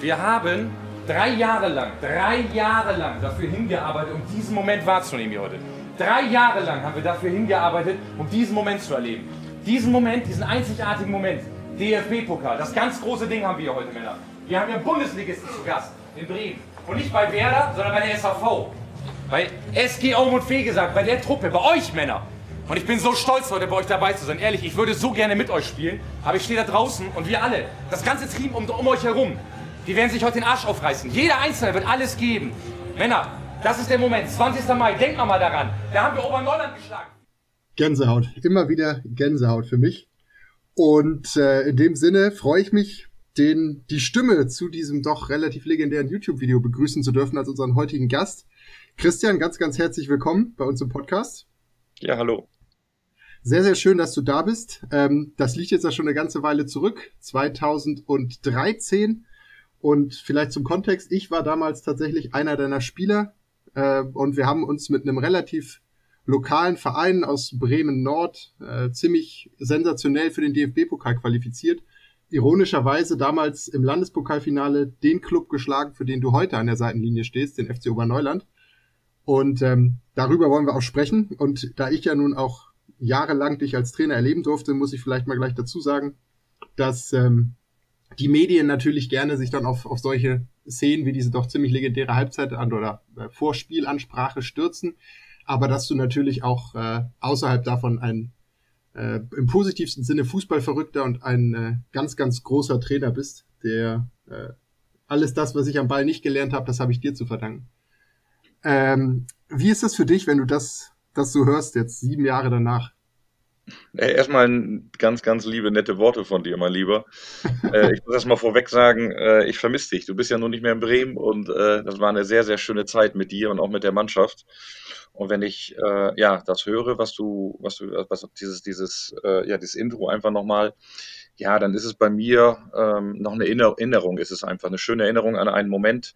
Wir haben drei Jahre lang, drei Jahre lang dafür hingearbeitet, um diesen Moment wahrzunehmen hier heute. Drei Jahre lang haben wir dafür hingearbeitet, um diesen Moment zu erleben. Diesen Moment, diesen einzigartigen Moment, DFB-Pokal, das ganz große Ding haben wir hier heute, Männer. Wir haben hier Bundesligisten zu Gast in Bremen. Und nicht bei Werder, sondern bei der SAV. Bei SG Aumund Fee gesagt, bei der Truppe, bei euch Männer. Und ich bin so stolz, heute bei euch dabei zu sein. Ehrlich, ich würde so gerne mit euch spielen, aber ich stehe da draußen und wir alle, das ganze Team um, um euch herum, die werden sich heute den Arsch aufreißen. Jeder Einzelne wird alles geben. Männer, das ist der Moment. 20. Mai, denkt mal daran. Da haben wir Oberneuland geschlagen. Gänsehaut. Immer wieder Gänsehaut für mich. Und äh, in dem Sinne freue ich mich, den, die Stimme zu diesem doch relativ legendären YouTube-Video begrüßen zu dürfen als unseren heutigen Gast. Christian, ganz, ganz herzlich willkommen bei uns im Podcast. Ja, hallo. Sehr, sehr schön, dass du da bist. Ähm, das liegt jetzt ja schon eine ganze Weile zurück, 2013. Und vielleicht zum Kontext, ich war damals tatsächlich einer deiner Spieler äh, und wir haben uns mit einem relativ lokalen Verein aus Bremen Nord äh, ziemlich sensationell für den DFB-Pokal qualifiziert. Ironischerweise damals im Landespokalfinale den Club geschlagen, für den du heute an der Seitenlinie stehst, den FC Oberneuland. Und ähm, darüber wollen wir auch sprechen. Und da ich ja nun auch jahrelang dich als Trainer erleben durfte, muss ich vielleicht mal gleich dazu sagen, dass ähm, die Medien natürlich gerne sich dann auf, auf solche Szenen wie diese doch ziemlich legendäre Halbzeit an oder äh, Vorspielansprache stürzen, aber dass du natürlich auch äh, außerhalb davon ein äh, im positivsten Sinne Fußballverrückter und ein äh, ganz, ganz großer Trainer bist, der äh, alles das, was ich am Ball nicht gelernt habe, das habe ich dir zu verdanken. Ähm, wie ist das für dich, wenn du das, das so hörst, jetzt sieben Jahre danach? Äh, erstmal ganz, ganz liebe, nette Worte von dir, mein Lieber. äh, ich muss erst mal vorweg sagen, äh, ich vermisse dich. Du bist ja nun nicht mehr in Bremen und äh, das war eine sehr, sehr schöne Zeit mit dir und auch mit der Mannschaft. Und wenn ich äh, ja das höre, was du, was du, was dieses, dieses, äh, ja, dieses Intro einfach nochmal, ja, dann ist es bei mir ähm, noch eine Erinnerung. Ist es einfach eine schöne Erinnerung an einen Moment,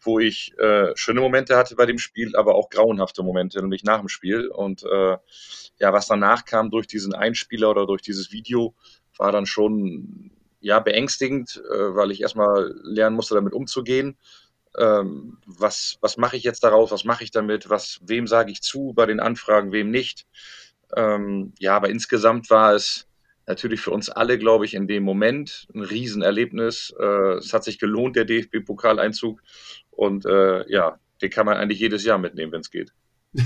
wo ich äh, schöne Momente hatte bei dem Spiel, aber auch grauenhafte Momente, nämlich nach dem Spiel. Und äh, ja, was danach kam durch diesen Einspieler oder durch dieses Video, war dann schon ja beängstigend, äh, weil ich erstmal lernen musste, damit umzugehen. Ähm, was was mache ich jetzt daraus? Was mache ich damit? Was wem sage ich zu bei den Anfragen, wem nicht? Ähm, ja, aber insgesamt war es natürlich für uns alle, glaube ich, in dem Moment ein Riesenerlebnis. Äh, es hat sich gelohnt, der DFB-Pokaleinzug. Und äh, ja, den kann man eigentlich jedes Jahr mitnehmen, wenn es geht.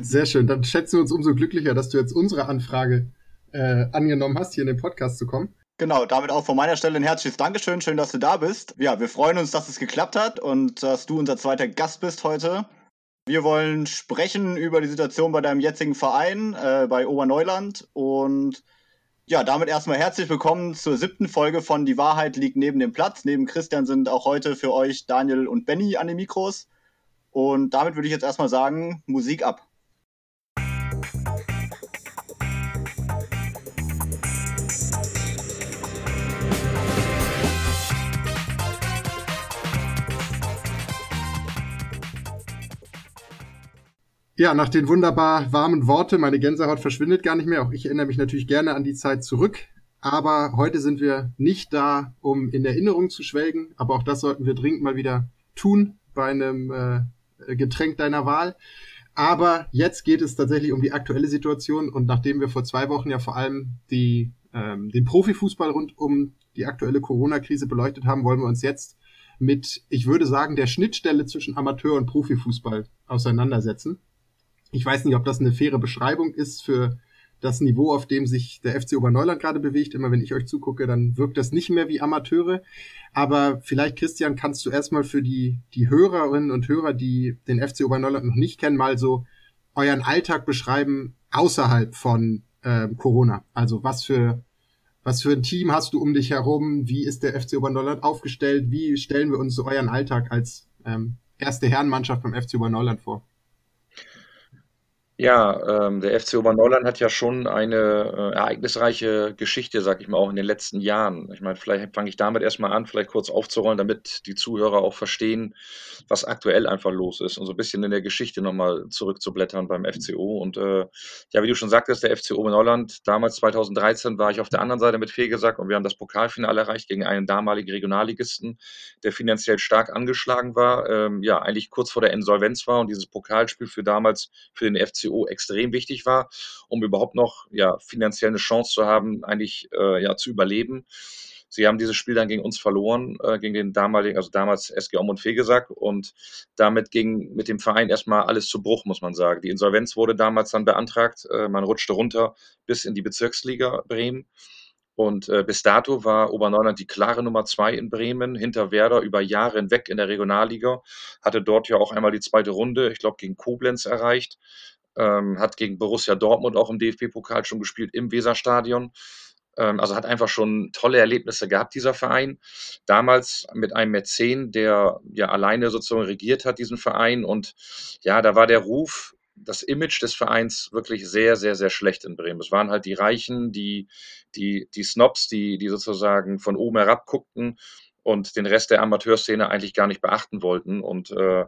Sehr schön. Dann schätzen wir uns umso glücklicher, dass du jetzt unsere Anfrage äh, angenommen hast, hier in den Podcast zu kommen. Genau, damit auch von meiner Stelle ein herzliches Dankeschön. Schön, dass du da bist. Ja, wir freuen uns, dass es geklappt hat und dass du unser zweiter Gast bist heute. Wir wollen sprechen über die Situation bei deinem jetzigen Verein, äh, bei Oberneuland. Und ja, damit erstmal herzlich willkommen zur siebten Folge von Die Wahrheit liegt neben dem Platz. Neben Christian sind auch heute für euch Daniel und Benny an den Mikros. Und damit würde ich jetzt erstmal sagen, Musik ab. Ja, nach den wunderbar warmen Worten, meine Gänsehaut verschwindet gar nicht mehr. Auch ich erinnere mich natürlich gerne an die Zeit zurück. Aber heute sind wir nicht da, um in Erinnerung zu schwelgen. Aber auch das sollten wir dringend mal wieder tun bei einem äh, Getränk deiner Wahl. Aber jetzt geht es tatsächlich um die aktuelle Situation. Und nachdem wir vor zwei Wochen ja vor allem die, ähm, den Profifußball rund um die aktuelle Corona-Krise beleuchtet haben, wollen wir uns jetzt mit, ich würde sagen, der Schnittstelle zwischen Amateur- und Profifußball auseinandersetzen. Ich weiß nicht, ob das eine faire Beschreibung ist für das Niveau, auf dem sich der FC Oberneuland gerade bewegt. Immer wenn ich euch zugucke, dann wirkt das nicht mehr wie Amateure. Aber vielleicht, Christian, kannst du erstmal für die, die Hörerinnen und Hörer, die den FC Oberneuland noch nicht kennen, mal so euren Alltag beschreiben außerhalb von äh, Corona. Also was für was für ein Team hast du um dich herum? Wie ist der FC Oberneuland aufgestellt? Wie stellen wir uns so euren Alltag als ähm, erste Herrenmannschaft beim FC Oberneuland vor? Ja, ähm, der FC Oberneuland hat ja schon eine äh, ereignisreiche Geschichte, sag ich mal, auch in den letzten Jahren. Ich meine, vielleicht fange ich damit erstmal an, vielleicht kurz aufzurollen, damit die Zuhörer auch verstehen, was aktuell einfach los ist und so ein bisschen in der Geschichte nochmal zurückzublättern beim FCO. Und äh, ja, wie du schon sagtest, der FC Oberneuland, damals 2013 war ich auf der anderen Seite mit Fegesack und wir haben das Pokalfinale erreicht gegen einen damaligen Regionalligisten, der finanziell stark angeschlagen war, ähm, ja, eigentlich kurz vor der Insolvenz war und dieses Pokalspiel für damals für den FC FCO extrem wichtig war, um überhaupt noch ja, finanziell eine Chance zu haben, eigentlich äh, ja, zu überleben. Sie haben dieses Spiel dann gegen uns verloren, äh, gegen den damaligen, also damals SG Om und Fegesack und damit ging mit dem Verein erstmal alles zu Bruch, muss man sagen. Die Insolvenz wurde damals dann beantragt, äh, man rutschte runter bis in die Bezirksliga Bremen. Und äh, bis dato war Oberneuland die klare Nummer zwei in Bremen, hinter Werder über Jahre hinweg in der Regionalliga, hatte dort ja auch einmal die zweite Runde, ich glaube, gegen Koblenz erreicht ähm, hat gegen Borussia Dortmund auch im DFB-Pokal schon gespielt im Weserstadion. Ähm, also hat einfach schon tolle Erlebnisse gehabt, dieser Verein. Damals mit einem Mäzen, der ja alleine sozusagen regiert hat, diesen Verein. Und ja, da war der Ruf, das Image des Vereins wirklich sehr, sehr, sehr schlecht in Bremen. Es waren halt die Reichen, die, die, die Snobs, die, die sozusagen von oben herab guckten und den Rest der Amateurszene eigentlich gar nicht beachten wollten. Und äh,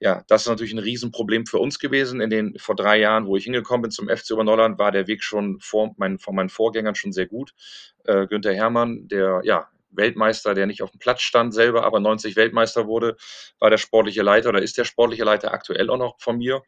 ja, das ist natürlich ein Riesenproblem für uns gewesen. In den vor drei Jahren, wo ich hingekommen bin zum FC Oberneuland, war der Weg schon vor meinen, von meinen Vorgängern schon sehr gut. Äh, Günther Hermann, der ja Weltmeister, der nicht auf dem Platz stand selber, aber 90 Weltmeister wurde, war der sportliche Leiter oder ist der sportliche Leiter aktuell auch noch von mir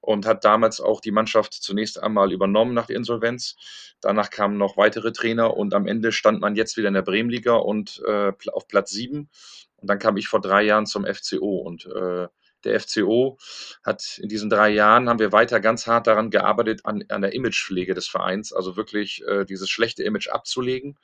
und hat damals auch die Mannschaft zunächst einmal übernommen nach der Insolvenz. Danach kamen noch weitere Trainer und am Ende stand man jetzt wieder in der Bremenliga und äh, auf Platz 7. Und dann kam ich vor drei Jahren zum FCO und äh, der FCO hat in diesen drei Jahren haben wir weiter ganz hart daran gearbeitet, an, an der Imagepflege des Vereins, also wirklich äh, dieses schlechte Image abzulegen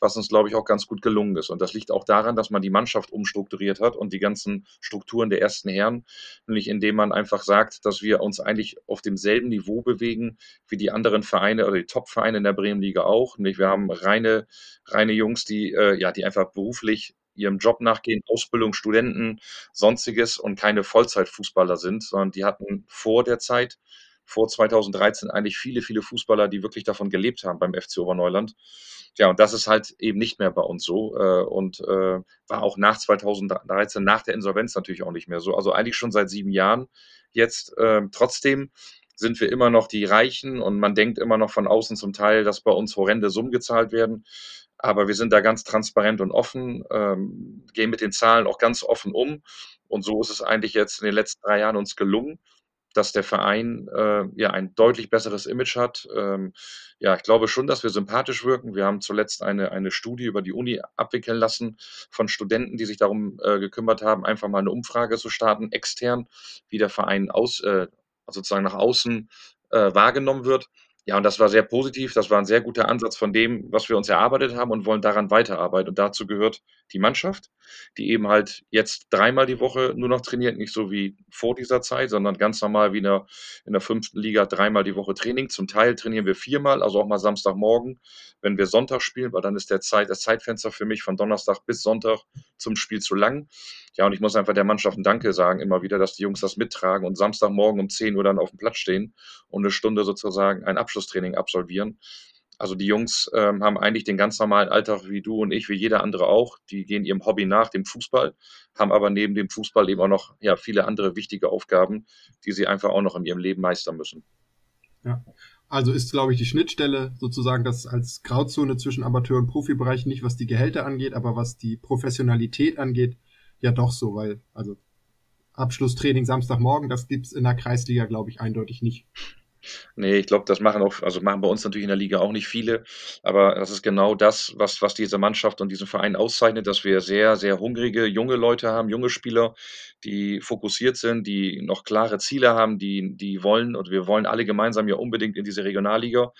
was uns, glaube ich, auch ganz gut gelungen ist. Und das liegt auch daran, dass man die Mannschaft umstrukturiert hat und die ganzen Strukturen der ersten Herren, nämlich indem man einfach sagt, dass wir uns eigentlich auf demselben Niveau bewegen wie die anderen Vereine oder die Top-Vereine in der Bremenliga auch. Nämlich wir haben reine, reine Jungs, die, äh, ja, die einfach beruflich ihrem Job nachgehen, Ausbildung, Studenten, sonstiges und keine Vollzeitfußballer sind, sondern die hatten vor der Zeit vor 2013 eigentlich viele, viele Fußballer, die wirklich davon gelebt haben beim FC Oberneuland. Ja, und das ist halt eben nicht mehr bei uns so äh, und äh, war auch nach 2013, nach der Insolvenz natürlich auch nicht mehr so. Also eigentlich schon seit sieben Jahren jetzt. Äh, trotzdem sind wir immer noch die Reichen und man denkt immer noch von außen zum Teil, dass bei uns horrende Summen gezahlt werden. Aber wir sind da ganz transparent und offen, ähm, gehen mit den Zahlen auch ganz offen um. Und so ist es eigentlich jetzt in den letzten drei Jahren uns gelungen, dass der Verein äh, ja ein deutlich besseres Image hat. Ähm, ja, ich glaube schon, dass wir sympathisch wirken. Wir haben zuletzt eine, eine Studie über die Uni abwickeln lassen von Studenten, die sich darum äh, gekümmert haben, einfach mal eine Umfrage zu starten, extern, wie der Verein aus, äh, sozusagen nach außen äh, wahrgenommen wird. Ja, und das war sehr positiv. Das war ein sehr guter Ansatz von dem, was wir uns erarbeitet haben und wollen daran weiterarbeiten. Und dazu gehört die Mannschaft, die eben halt jetzt dreimal die Woche nur noch trainiert, nicht so wie vor dieser Zeit, sondern ganz normal wie in der, in der fünften Liga dreimal die Woche Training. Zum Teil trainieren wir viermal, also auch mal Samstagmorgen, wenn wir Sonntag spielen, weil dann ist der Zeit, das Zeitfenster für mich von Donnerstag bis Sonntag zum Spiel zu lang. Ja, und ich muss einfach der Mannschaft ein Danke sagen, immer wieder, dass die Jungs das mittragen und Samstagmorgen um 10 Uhr dann auf dem Platz stehen und eine Stunde sozusagen ein Abschlusstraining absolvieren. Also die Jungs ähm, haben eigentlich den ganz normalen Alltag wie du und ich, wie jeder andere auch. Die gehen ihrem Hobby nach, dem Fußball, haben aber neben dem Fußball eben auch noch ja, viele andere wichtige Aufgaben, die sie einfach auch noch in ihrem Leben meistern müssen. Ja. Also ist, glaube ich, die Schnittstelle sozusagen das als Grauzone zwischen Amateur- und Profibereich nicht, was die Gehälter angeht, aber was die Professionalität angeht, ja doch so, weil, also Abschlusstraining Samstagmorgen, das gibt's in der Kreisliga, glaube ich, eindeutig nicht. Nee, ich glaube, das machen auch, also machen bei uns natürlich in der Liga auch nicht viele, aber das ist genau das, was, was diese Mannschaft und diesen Verein auszeichnet, dass wir sehr, sehr hungrige junge Leute haben, junge Spieler, die fokussiert sind, die noch klare Ziele haben, die, die wollen und wir wollen alle gemeinsam ja unbedingt in diese Regionalliga.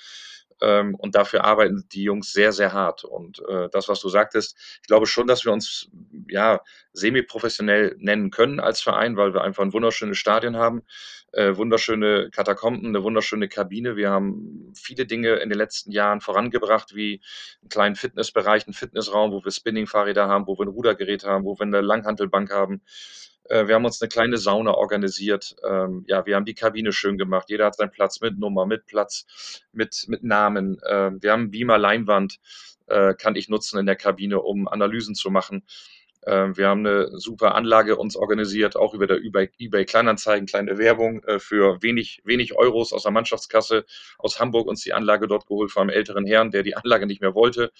Ähm, und dafür arbeiten die Jungs sehr, sehr hart. Und äh, das, was du sagtest, ich glaube schon, dass wir uns ja semi-professionell nennen können als Verein, weil wir einfach ein wunderschönes Stadion haben, äh, wunderschöne Katakomben, eine wunderschöne Kabine. Wir haben viele Dinge in den letzten Jahren vorangebracht, wie einen kleinen Fitnessbereich, einen Fitnessraum, wo wir Spinning-Fahrräder haben, wo wir ein Rudergerät haben, wo wir eine Langhantelbank haben wir haben uns eine kleine Sauna organisiert. Ähm, ja, wir haben die Kabine schön gemacht. Jeder hat seinen Platz mit Nummer, mit Platz, mit, mit Namen. Ähm, wir haben Beamer Leinwand, äh, kann ich nutzen in der Kabine, um Analysen zu machen. Ähm, wir haben eine super Anlage uns organisiert, auch über der eBay, Kleinanzeigen, kleine Werbung äh, für wenig, wenig Euros aus der Mannschaftskasse aus Hamburg uns die Anlage dort geholt von einem älteren Herrn, der die Anlage nicht mehr wollte.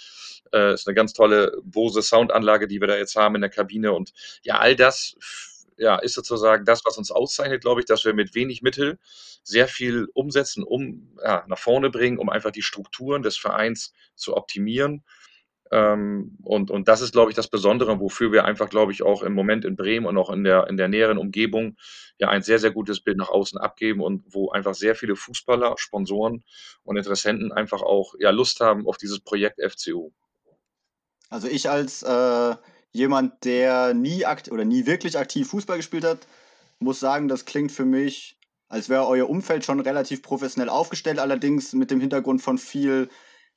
Äh, ist eine ganz tolle Bose Soundanlage, die wir da jetzt haben in der Kabine und ja, all das ja, ist sozusagen das, was uns auszeichnet, glaube ich, dass wir mit wenig Mittel sehr viel umsetzen, um ja, nach vorne bringen, um einfach die Strukturen des Vereins zu optimieren ähm, und, und das ist, glaube ich, das Besondere, wofür wir einfach, glaube ich, auch im Moment in Bremen und auch in der, in der näheren Umgebung ja ein sehr, sehr gutes Bild nach außen abgeben und wo einfach sehr viele Fußballer, Sponsoren und Interessenten einfach auch ja, Lust haben auf dieses Projekt FCU. Also ich als äh, jemand, der nie akt oder nie wirklich aktiv Fußball gespielt hat, muss sagen, das klingt für mich, als wäre euer Umfeld schon relativ professionell aufgestellt, allerdings mit dem Hintergrund von viel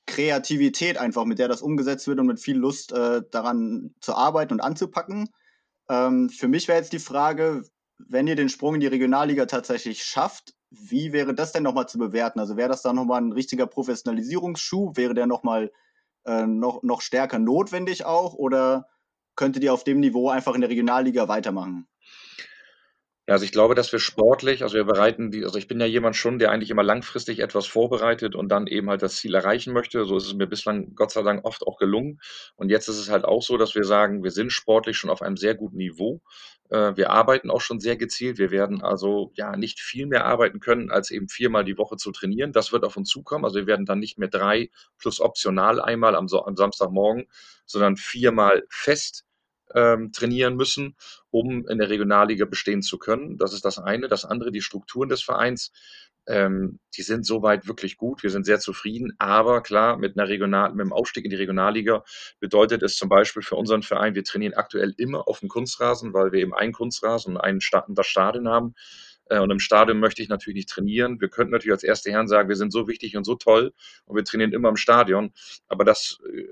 Kreativität einfach, mit der das umgesetzt wird und mit viel Lust äh, daran zu arbeiten und anzupacken. Ähm, für mich wäre jetzt die Frage, wenn ihr den Sprung in die Regionalliga tatsächlich schafft, wie wäre das denn nochmal zu bewerten? Also wäre das dann nochmal ein richtiger Professionalisierungsschub? Wäre der nochmal äh, noch, noch stärker notwendig auch? Oder könntet ihr auf dem Niveau einfach in der Regionalliga weitermachen? Ja, also ich glaube, dass wir sportlich, also wir bereiten die, also ich bin ja jemand schon, der eigentlich immer langfristig etwas vorbereitet und dann eben halt das Ziel erreichen möchte. So ist es mir bislang Gott sei Dank oft auch gelungen. Und jetzt ist es halt auch so, dass wir sagen, wir sind sportlich schon auf einem sehr guten Niveau. Äh, wir arbeiten auch schon sehr gezielt. Wir werden also ja nicht viel mehr arbeiten können, als eben viermal die Woche zu trainieren. Das wird auf uns zukommen. Also wir werden dann nicht mehr drei plus optional einmal am, am Samstagmorgen, sondern viermal fest ähm, trainieren müssen, um in der Regionalliga bestehen zu können. Das ist das eine. Das andere, die Strukturen des Vereins, ähm, die sind soweit wirklich gut. Wir sind sehr zufrieden. Aber klar, mit einer Regional, mit dem Aufstieg in die Regionalliga bedeutet es zum Beispiel für unseren Verein, wir trainieren aktuell immer auf dem Kunstrasen, weil wir eben einen Kunstrasen und einen das Stadion haben. Äh, und im Stadion möchte ich natürlich nicht trainieren. Wir könnten natürlich als erste Herren sagen, wir sind so wichtig und so toll und wir trainieren immer im Stadion. Aber das äh,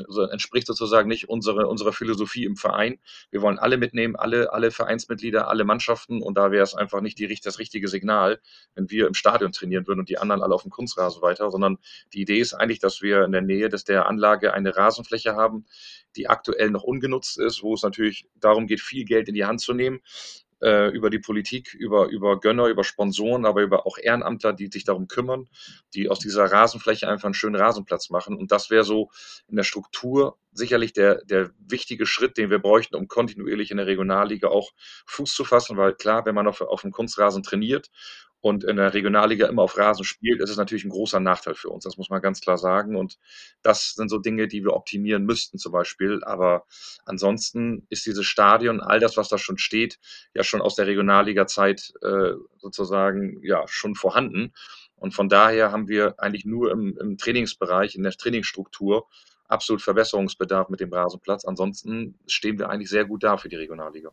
also entspricht sozusagen nicht unsere, unserer Philosophie im Verein. Wir wollen alle mitnehmen, alle, alle Vereinsmitglieder, alle Mannschaften. Und da wäre es einfach nicht die, das richtige Signal, wenn wir im Stadion trainieren würden und die anderen alle auf dem Kunstrasen weiter, sondern die Idee ist eigentlich, dass wir in der Nähe des, der Anlage eine Rasenfläche haben, die aktuell noch ungenutzt ist, wo es natürlich darum geht, viel Geld in die Hand zu nehmen äh, über die Politik, über, über Gönner, über Sponsoren, aber über auch Ehrenamtler, die sich darum kümmern, die aus dieser Rasenfläche einfach einen schönen Rasenplatz machen. Und das wäre so in der Struktur sicherlich der, der wichtige Schritt, den wir bräuchten, um kontinuierlich in der Regionalliga auch Fuß zu fassen, weil klar, wenn man auf, auf dem Kunstrasen trainiert und in der Regionalliga immer auf Rasen spielt, ist es natürlich ein großer Nachteil für uns. Das muss man ganz klar sagen. Und das sind so Dinge, die wir optimieren müssten zum Beispiel. Aber ansonsten ist dieses Stadion, all das, was da schon steht, ja schon aus der Regionalliga-Zeit äh, sozusagen ja schon vorhanden. Und von daher haben wir eigentlich nur im, im Trainingsbereich, in der Trainingsstruktur absolut Verbesserungsbedarf mit dem Rasenplatz. Ansonsten stehen wir eigentlich sehr gut da für die Regionalliga.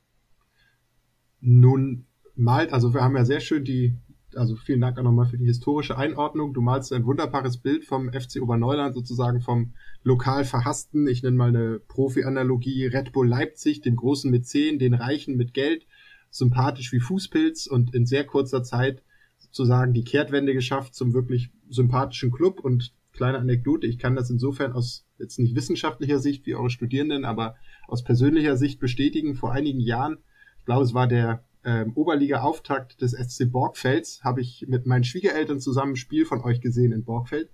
Nun malt, also wir haben ja sehr schön die also vielen Dank auch nochmal für die historische Einordnung. Du malst ein wunderbares Bild vom FC Oberneuland, sozusagen vom lokal verhassten, ich nenne mal eine Profi-Analogie, Red Bull Leipzig, den großen Mäzen, den Reichen mit Geld, sympathisch wie Fußpilz und in sehr kurzer Zeit sozusagen die Kehrtwende geschafft zum wirklich sympathischen Club. Und kleine Anekdote, ich kann das insofern aus jetzt nicht wissenschaftlicher Sicht wie eure Studierenden, aber aus persönlicher Sicht bestätigen. Vor einigen Jahren, ich glaube, es war der ähm, Oberliga-Auftakt des SC Borgfelds habe ich mit meinen Schwiegereltern zusammen ein Spiel von euch gesehen in Borgfeld.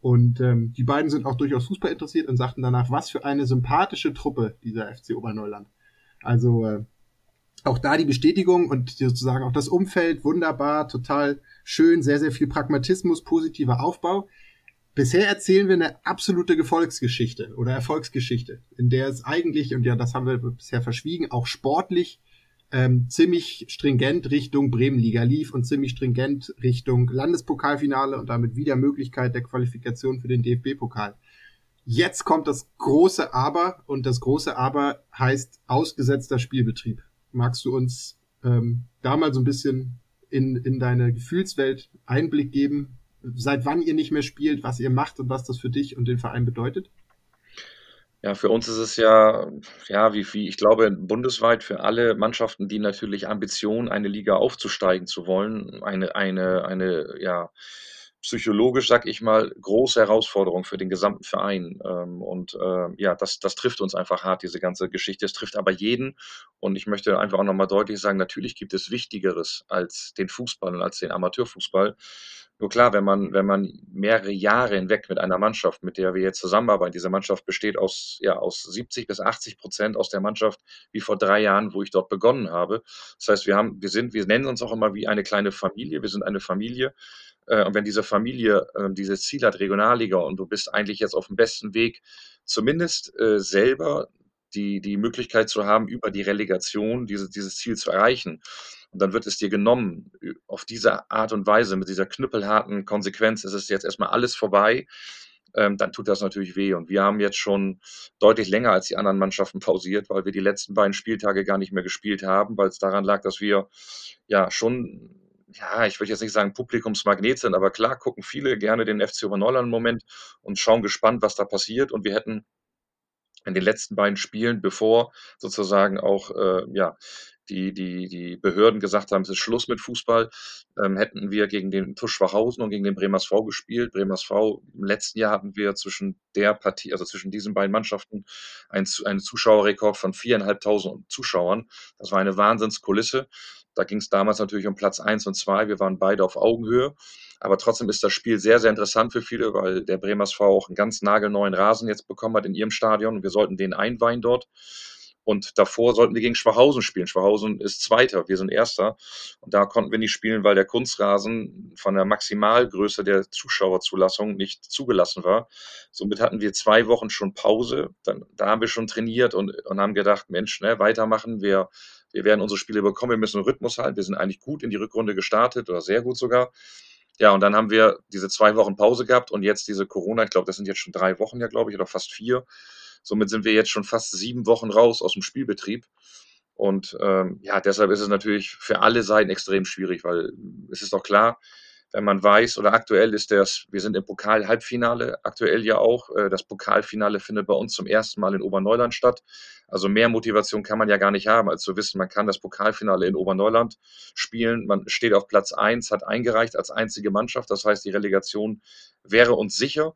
Und ähm, die beiden sind auch durchaus Fußball interessiert und sagten danach, was für eine sympathische Truppe dieser FC Oberneuland. Also äh, auch da die Bestätigung und sozusagen auch das Umfeld wunderbar, total schön, sehr, sehr viel Pragmatismus, positiver Aufbau. Bisher erzählen wir eine absolute Gefolgsgeschichte oder Erfolgsgeschichte, in der es eigentlich, und ja, das haben wir bisher verschwiegen, auch sportlich ähm, ziemlich stringent Richtung Bremenliga lief und ziemlich stringent Richtung Landespokalfinale und damit wieder Möglichkeit der Qualifikation für den DFB-Pokal. Jetzt kommt das große Aber und das große Aber heißt ausgesetzter Spielbetrieb. Magst du uns ähm, da mal so ein bisschen in, in deine Gefühlswelt Einblick geben, seit wann ihr nicht mehr spielt, was ihr macht und was das für dich und den Verein bedeutet? Ja, für uns ist es ja, ja, wie, wie ich glaube, bundesweit für alle Mannschaften, die natürlich Ambition, eine Liga aufzusteigen zu wollen, eine, eine, eine, ja, psychologisch, sag ich mal, große Herausforderung für den gesamten Verein. Ähm, und äh, ja, das, das trifft uns einfach hart, diese ganze Geschichte. Es trifft aber jeden. Und ich möchte einfach auch nochmal deutlich sagen, natürlich gibt es Wichtigeres als den Fußball und als den Amateurfußball. Nur klar, wenn man, wenn man mehrere Jahre hinweg mit einer Mannschaft, mit der wir jetzt zusammenarbeiten, diese Mannschaft besteht aus, ja, aus 70 bis 80 Prozent aus der Mannschaft wie vor drei Jahren, wo ich dort begonnen habe. Das heißt, wir haben, wir sind, wir nennen uns auch immer wie eine kleine Familie. Wir sind eine Familie. Äh, und wenn diese Familie äh, dieses Ziel hat, Regionalliga, und du bist eigentlich jetzt auf dem besten Weg, zumindest äh, selber die, die Möglichkeit zu haben, über die Relegation diese, dieses Ziel zu erreichen. Und dann wird es dir genommen. Auf diese Art und Weise, mit dieser knüppelharten Konsequenz, ist es jetzt erstmal alles vorbei. Ähm, dann tut das natürlich weh. Und wir haben jetzt schon deutlich länger als die anderen Mannschaften pausiert, weil wir die letzten beiden Spieltage gar nicht mehr gespielt haben, weil es daran lag, dass wir ja schon ja, ich würde jetzt nicht sagen Publikumsmagnet sind, aber klar gucken viele gerne den FC Oberneuland im Moment und schauen gespannt, was da passiert. Und wir hätten in den letzten beiden Spielen, bevor sozusagen auch äh, ja, die, die, die Behörden gesagt haben, es ist Schluss mit Fußball, ähm, hätten wir gegen den TuS Schwachhausen und gegen den Bremersv gespielt. Bremersv, im letzten Jahr hatten wir zwischen der Partie, also zwischen diesen beiden Mannschaften, einen, einen Zuschauerrekord von viereinhalbtausend Zuschauern. Das war eine Wahnsinnskulisse. Da ging es damals natürlich um Platz eins und zwei. Wir waren beide auf Augenhöhe. Aber trotzdem ist das Spiel sehr, sehr interessant für viele, weil der Bremersv auch einen ganz nagelneuen Rasen jetzt bekommen hat in ihrem Stadion. Und wir sollten den einweihen dort. Und davor sollten wir gegen Schwachhausen spielen. Schwachhausen ist Zweiter, wir sind Erster. Und da konnten wir nicht spielen, weil der Kunstrasen von der Maximalgröße der Zuschauerzulassung nicht zugelassen war. Somit hatten wir zwei Wochen schon Pause. Dann, da haben wir schon trainiert und, und haben gedacht, Mensch, ne, weitermachen. Wir, wir werden unsere Spiele bekommen. Wir müssen einen Rhythmus halten. Wir sind eigentlich gut in die Rückrunde gestartet oder sehr gut sogar. Ja, und dann haben wir diese zwei Wochen Pause gehabt und jetzt diese Corona, ich glaube, das sind jetzt schon drei Wochen ja, glaube ich, oder fast vier. Somit sind wir jetzt schon fast sieben Wochen raus aus dem Spielbetrieb. Und ähm, ja, deshalb ist es natürlich für alle Seiten extrem schwierig, weil es ist doch klar, man weiß, oder aktuell ist das, wir sind im Pokal-Halbfinale, aktuell ja auch. Äh, das Pokalfinale findet bei uns zum ersten Mal in Oberneuland statt. Also mehr Motivation kann man ja gar nicht haben, als zu wissen, man kann das Pokalfinale in Oberneuland spielen. Man steht auf Platz 1, hat eingereicht als einzige Mannschaft. Das heißt, die Relegation wäre uns sicher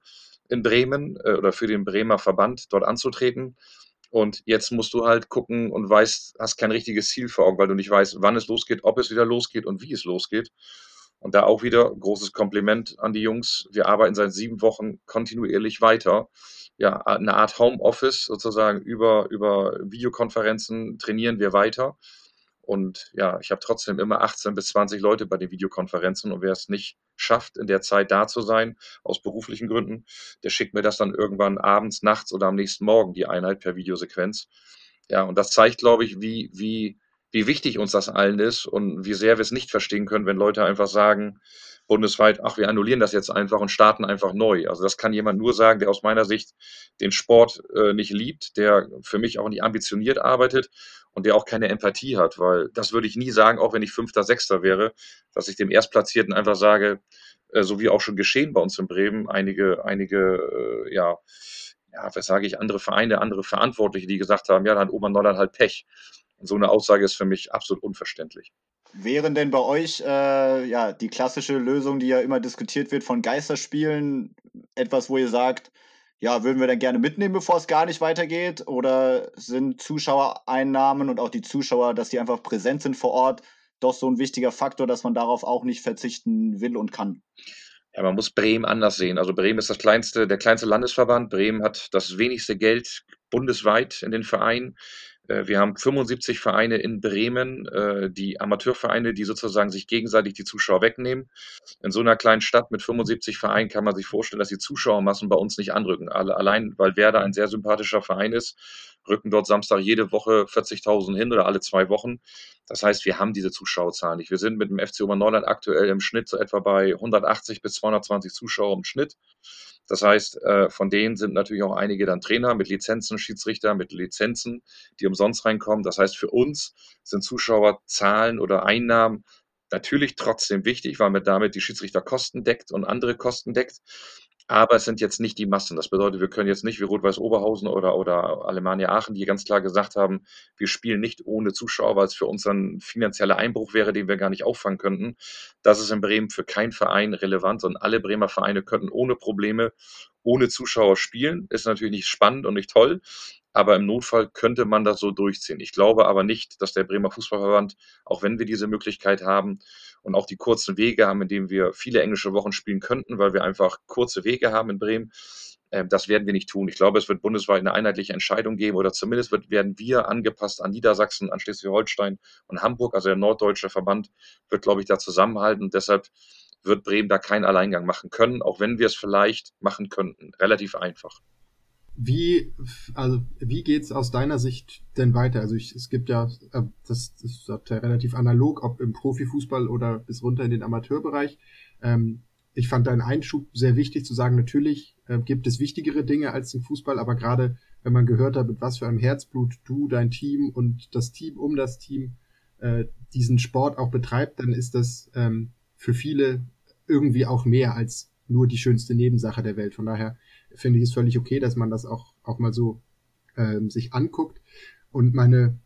in Bremen äh, oder für den Bremer Verband dort anzutreten. Und jetzt musst du halt gucken und weißt, hast kein richtiges Ziel vor Augen, weil du nicht weißt, wann es losgeht, ob es wieder losgeht und wie es losgeht. Und da auch wieder großes Kompliment an die Jungs. Wir arbeiten seit sieben Wochen kontinuierlich weiter. Ja, eine Art Homeoffice sozusagen über, über Videokonferenzen trainieren wir weiter. Und ja, ich habe trotzdem immer 18 bis 20 Leute bei den Videokonferenzen und wer es nicht schafft, in der Zeit da zu sein, aus beruflichen Gründen, der schickt mir das dann irgendwann abends, nachts oder am nächsten Morgen, die Einheit per Videosequenz. Ja, und das zeigt, glaube ich, wie, wie, wie wichtig uns das allen ist und wie sehr wir es nicht verstehen können, wenn Leute einfach sagen, bundesweit, ach, wir annullieren das jetzt einfach und starten einfach neu. Also das kann jemand nur sagen, der aus meiner Sicht den Sport äh, nicht liebt, der für mich auch nicht ambitioniert arbeitet und der auch keine Empathie hat, weil das würde ich nie sagen, auch wenn ich Fünfter, Sechster wäre, dass ich dem Erstplatzierten einfach sage, äh, so wie auch schon geschehen bei uns in Bremen, einige, einige, äh, ja, ja, was sage ich, andere Vereine, andere Verantwortliche, die gesagt haben, ja, dann hat Oberneuland halt Pech. Und so eine Aussage ist für mich absolut unverständlich. Wären denn bei euch äh, ja die klassische Lösung, die ja immer diskutiert wird von Geisterspielen, etwas, wo ihr sagt, ja, würden wir dann gerne mitnehmen, bevor es gar nicht weitergeht? Oder sind Zuschauereinnahmen und auch die Zuschauer, dass die einfach präsent sind vor Ort, doch so ein wichtiger Faktor, dass man darauf auch nicht verzichten will und kann? Ja, man muss Bremen anders sehen. Also Bremen ist das kleinste, der kleinste Landesverband. Bremen hat das wenigste Geld bundesweit in den Vereinen. Äh, wir haben 75 Vereine in Bremen, äh, die Amateurvereine, die sozusagen sich gegenseitig die Zuschauer wegnehmen. In so einer kleinen Stadt mit 75 Vereinen kann man sich vorstellen, dass die Zuschauermassen bei uns nicht anrücken. Allein, weil Werder ein sehr sympathischer Verein ist, rücken dort Samstag jede Woche 40.000 hin oder alle zwei Wochen. Das heißt, wir haben diese Zuschauerzahlen nicht. Wir sind mit dem FC Oberneuland aktuell im Schnitt so etwa bei 180 bis 220 Zuschauer im Schnitt. Das heißt, äh, von denen sind natürlich auch einige dann Trainer mit Lizenzen, Schiedsrichter mit Lizenzen, die umsonst reinkommen. Das heißt, für uns sind Zuschauerzahlen oder Einnahmen natürlich trotzdem wichtig, weil man damit die Schiedsrichterkosten deckt und andere Kosten deckt. Aber es sind jetzt nicht die Massen. Das bedeutet, wir können jetzt nicht wie Rot-Weiß Oberhausen oder, oder Alemannia Aachen, die ganz klar gesagt haben, wir spielen nicht ohne Zuschauer, weil es für uns ein finanzieller Einbruch wäre, den wir gar nicht auffangen könnten. Das ist in Bremen für keinen Verein relevant und alle Bremer Vereine könnten ohne Probleme, ohne Zuschauer spielen. Ist natürlich nicht spannend und nicht toll, aber im Notfall könnte man das so durchziehen. Ich glaube aber nicht, dass der Bremer Fußballverband, auch wenn wir diese Möglichkeit haben und auch die kurzen Wege haben, in denen wir viele englische Wochen spielen könnten, weil wir einfach kurze Wege haben in Bremen, äh, das werden wir nicht tun. Ich glaube, es wird bundesweit eine einheitliche Entscheidung geben oder zumindest wird, werden wir angepasst an Niedersachsen, an Schleswig-Holstein und Hamburg. Also der norddeutsche Verband wird, glaube ich, da zusammenhalten. Und deshalb wird Bremen da keinen Alleingang machen können, auch wenn wir es vielleicht machen könnten. Relativ einfach. Wie, also, wie geht's aus deiner Sicht denn weiter? Also, ich, es gibt ja, äh, das, das ist ja relativ analog, ob im Profifußball oder bis runter in den Amateurbereich. Ähm, ich fand deinen Einschub sehr wichtig zu sagen, natürlich äh, gibt es wichtigere Dinge als den Fußball, aber gerade wenn man gehört hat, mit was für einem Herzblut du, dein Team und das Team um das Team äh, diesen Sport auch betreibt, dann ist das ähm, für viele irgendwie auch mehr als nur die schönste Nebensache der Welt. Von daher finde ich es völlig okay, dass man das auch, auch mal so ähm, sich anguckt. Und meine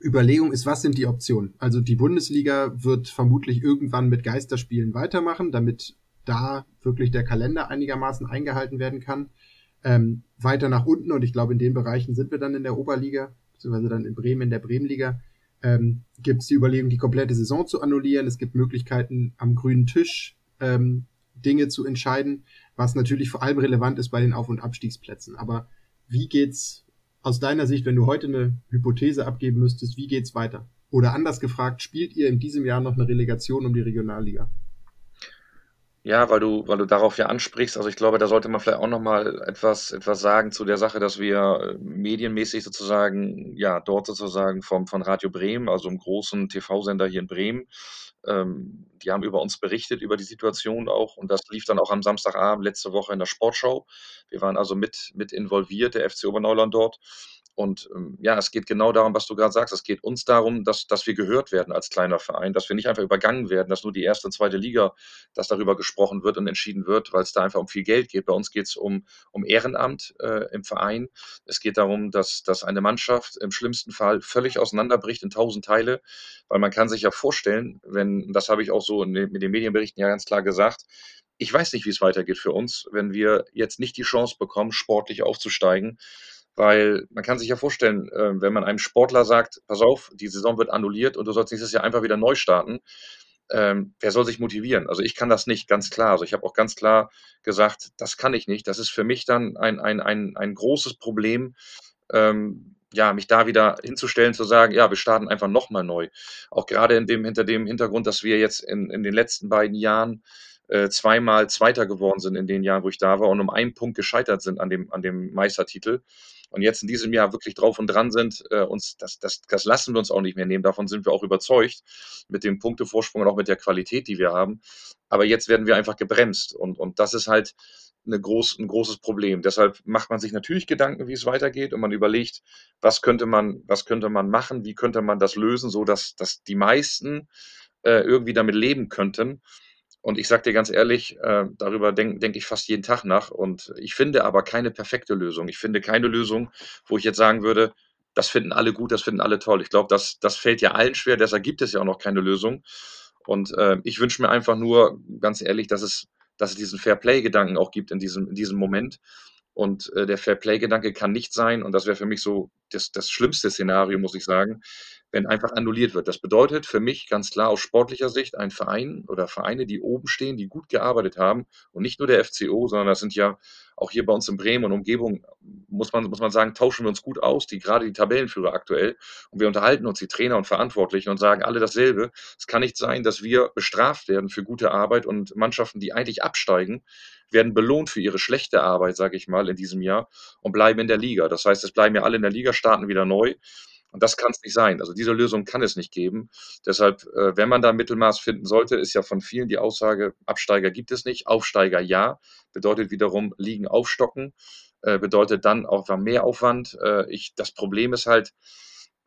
Überlegung ist, was sind die Optionen? Also die Bundesliga wird vermutlich irgendwann mit Geisterspielen weitermachen, damit da wirklich der Kalender einigermaßen eingehalten werden kann. Ähm, weiter nach unten, und ich glaube, in den Bereichen sind wir dann in der Oberliga, beziehungsweise dann in Bremen in der Bremenliga, ähm, gibt es die Überlegung, die komplette Saison zu annullieren. Es gibt Möglichkeiten, am grünen Tisch ähm, Dinge zu entscheiden, was natürlich vor allem relevant ist bei den Auf- und Abstiegsplätzen. Aber wie geht's aus deiner Sicht, wenn du heute eine Hypothese abgeben müsstest, wie geht's weiter? Oder anders gefragt, spielt ihr in diesem Jahr noch eine Relegation um die Regionalliga? Ja, weil du, weil du darauf ja ansprichst. Also ich glaube, da sollte man vielleicht auch noch mal etwas, etwas sagen zu der Sache, dass wir äh, medienmäßig sozusagen, ja, dort sozusagen vom, von Radio Bremen, also einem großen TV-Sender hier in Bremen, ähm, die haben über uns berichtet, über die Situation auch. Und das lief dann auch am Samstagabend letzte Woche in der Sportschau. Wir waren also mit, mit involviert, der FC Oberneuland dort. Und ähm, ja, es geht genau darum, was du gerade sagst. Es geht uns darum, dass, dass wir gehört werden als kleiner Verein, dass wir nicht einfach übergangen werden, dass nur die erste und zweite Liga, dass darüber gesprochen wird und entschieden wird, weil es da einfach um viel Geld geht. Bei uns geht es um, um Ehrenamt äh, im Verein. Es geht darum, dass, dass eine Mannschaft im schlimmsten Fall völlig auseinanderbricht in tausend Teile, weil man kann sich ja vorstellen, wenn, das habe ich auch so in, mit den Medienberichten ja ganz klar gesagt, ich weiß nicht, wie es weitergeht für uns, wenn wir jetzt nicht die Chance bekommen, sportlich aufzusteigen weil man kann sich ja vorstellen, äh, wenn man einem Sportler sagt, pass auf, die Saison wird annulliert und du sollst nächstes Jahr einfach wieder neu starten, ähm, wer soll sich motivieren? Also ich kann das nicht, ganz klar. Also ich habe auch ganz klar gesagt, das kann ich nicht. Das ist für mich dann ein, ein, ein, ein großes Problem, ähm, ja, mich da wieder hinzustellen, zu sagen, ja, wir starten einfach nochmal neu. Auch gerade in dem, hinter dem Hintergrund, dass wir jetzt in, in den letzten beiden Jahren äh, zweimal Zweiter geworden sind in den Jahren, wo ich da war und um einen Punkt gescheitert sind an dem, an dem Meistertitel und jetzt in diesem Jahr wirklich drauf und dran sind, äh, uns, das, das, das lassen wir uns auch nicht mehr nehmen. Davon sind wir auch überzeugt, mit dem Punktevorsprung und auch mit der Qualität, die wir haben. Aber jetzt werden wir einfach gebremst. Und, und das ist halt eine groß, ein großes Problem. Deshalb macht man sich natürlich Gedanken, wie es weitergeht und man überlegt, was könnte man, was könnte man machen, wie könnte man das lösen, so dass, dass die meisten äh, irgendwie damit leben könnten. Und ich sage dir ganz ehrlich, äh, darüber denke denk ich fast jeden Tag nach. Und ich finde aber keine perfekte Lösung. Ich finde keine Lösung, wo ich jetzt sagen würde, das finden alle gut, das finden alle toll. Ich glaube, das, das fällt ja allen schwer, deshalb gibt es ja auch noch keine Lösung. Und äh, ich wünsche mir einfach nur, ganz ehrlich, dass es, dass es diesen Fair-Play-Gedanken auch gibt in diesem, in diesem Moment. Und äh, der Fair-Play-Gedanke kann nicht sein, und das wäre für mich so das, das schlimmste Szenario, muss ich sagen, wenn einfach annulliert wird. Das bedeutet für mich ganz klar aus sportlicher Sicht ein Verein oder Vereine, die oben stehen, die gut gearbeitet haben und nicht nur der FCO, sondern das sind ja auch hier bei uns in Bremen und Umgebung, muss man, muss man sagen, tauschen wir uns gut aus, die gerade die Tabellenführer aktuell und wir unterhalten uns, die Trainer und Verantwortlichen und sagen alle dasselbe. Es kann nicht sein, dass wir bestraft werden für gute Arbeit und Mannschaften, die eigentlich absteigen, werden belohnt für ihre schlechte Arbeit, sage ich mal, in diesem Jahr und bleiben in der Liga. Das heißt, es bleiben ja alle in der Liga, starten wieder neu. Und das kann es nicht sein. Also diese Lösung kann es nicht geben. Deshalb, äh, wenn man da Mittelmaß finden sollte, ist ja von vielen die Aussage, Absteiger gibt es nicht, Aufsteiger ja. Bedeutet wiederum Liegen aufstocken, äh, bedeutet dann auch mehr Aufwand. Äh, ich, das Problem ist halt,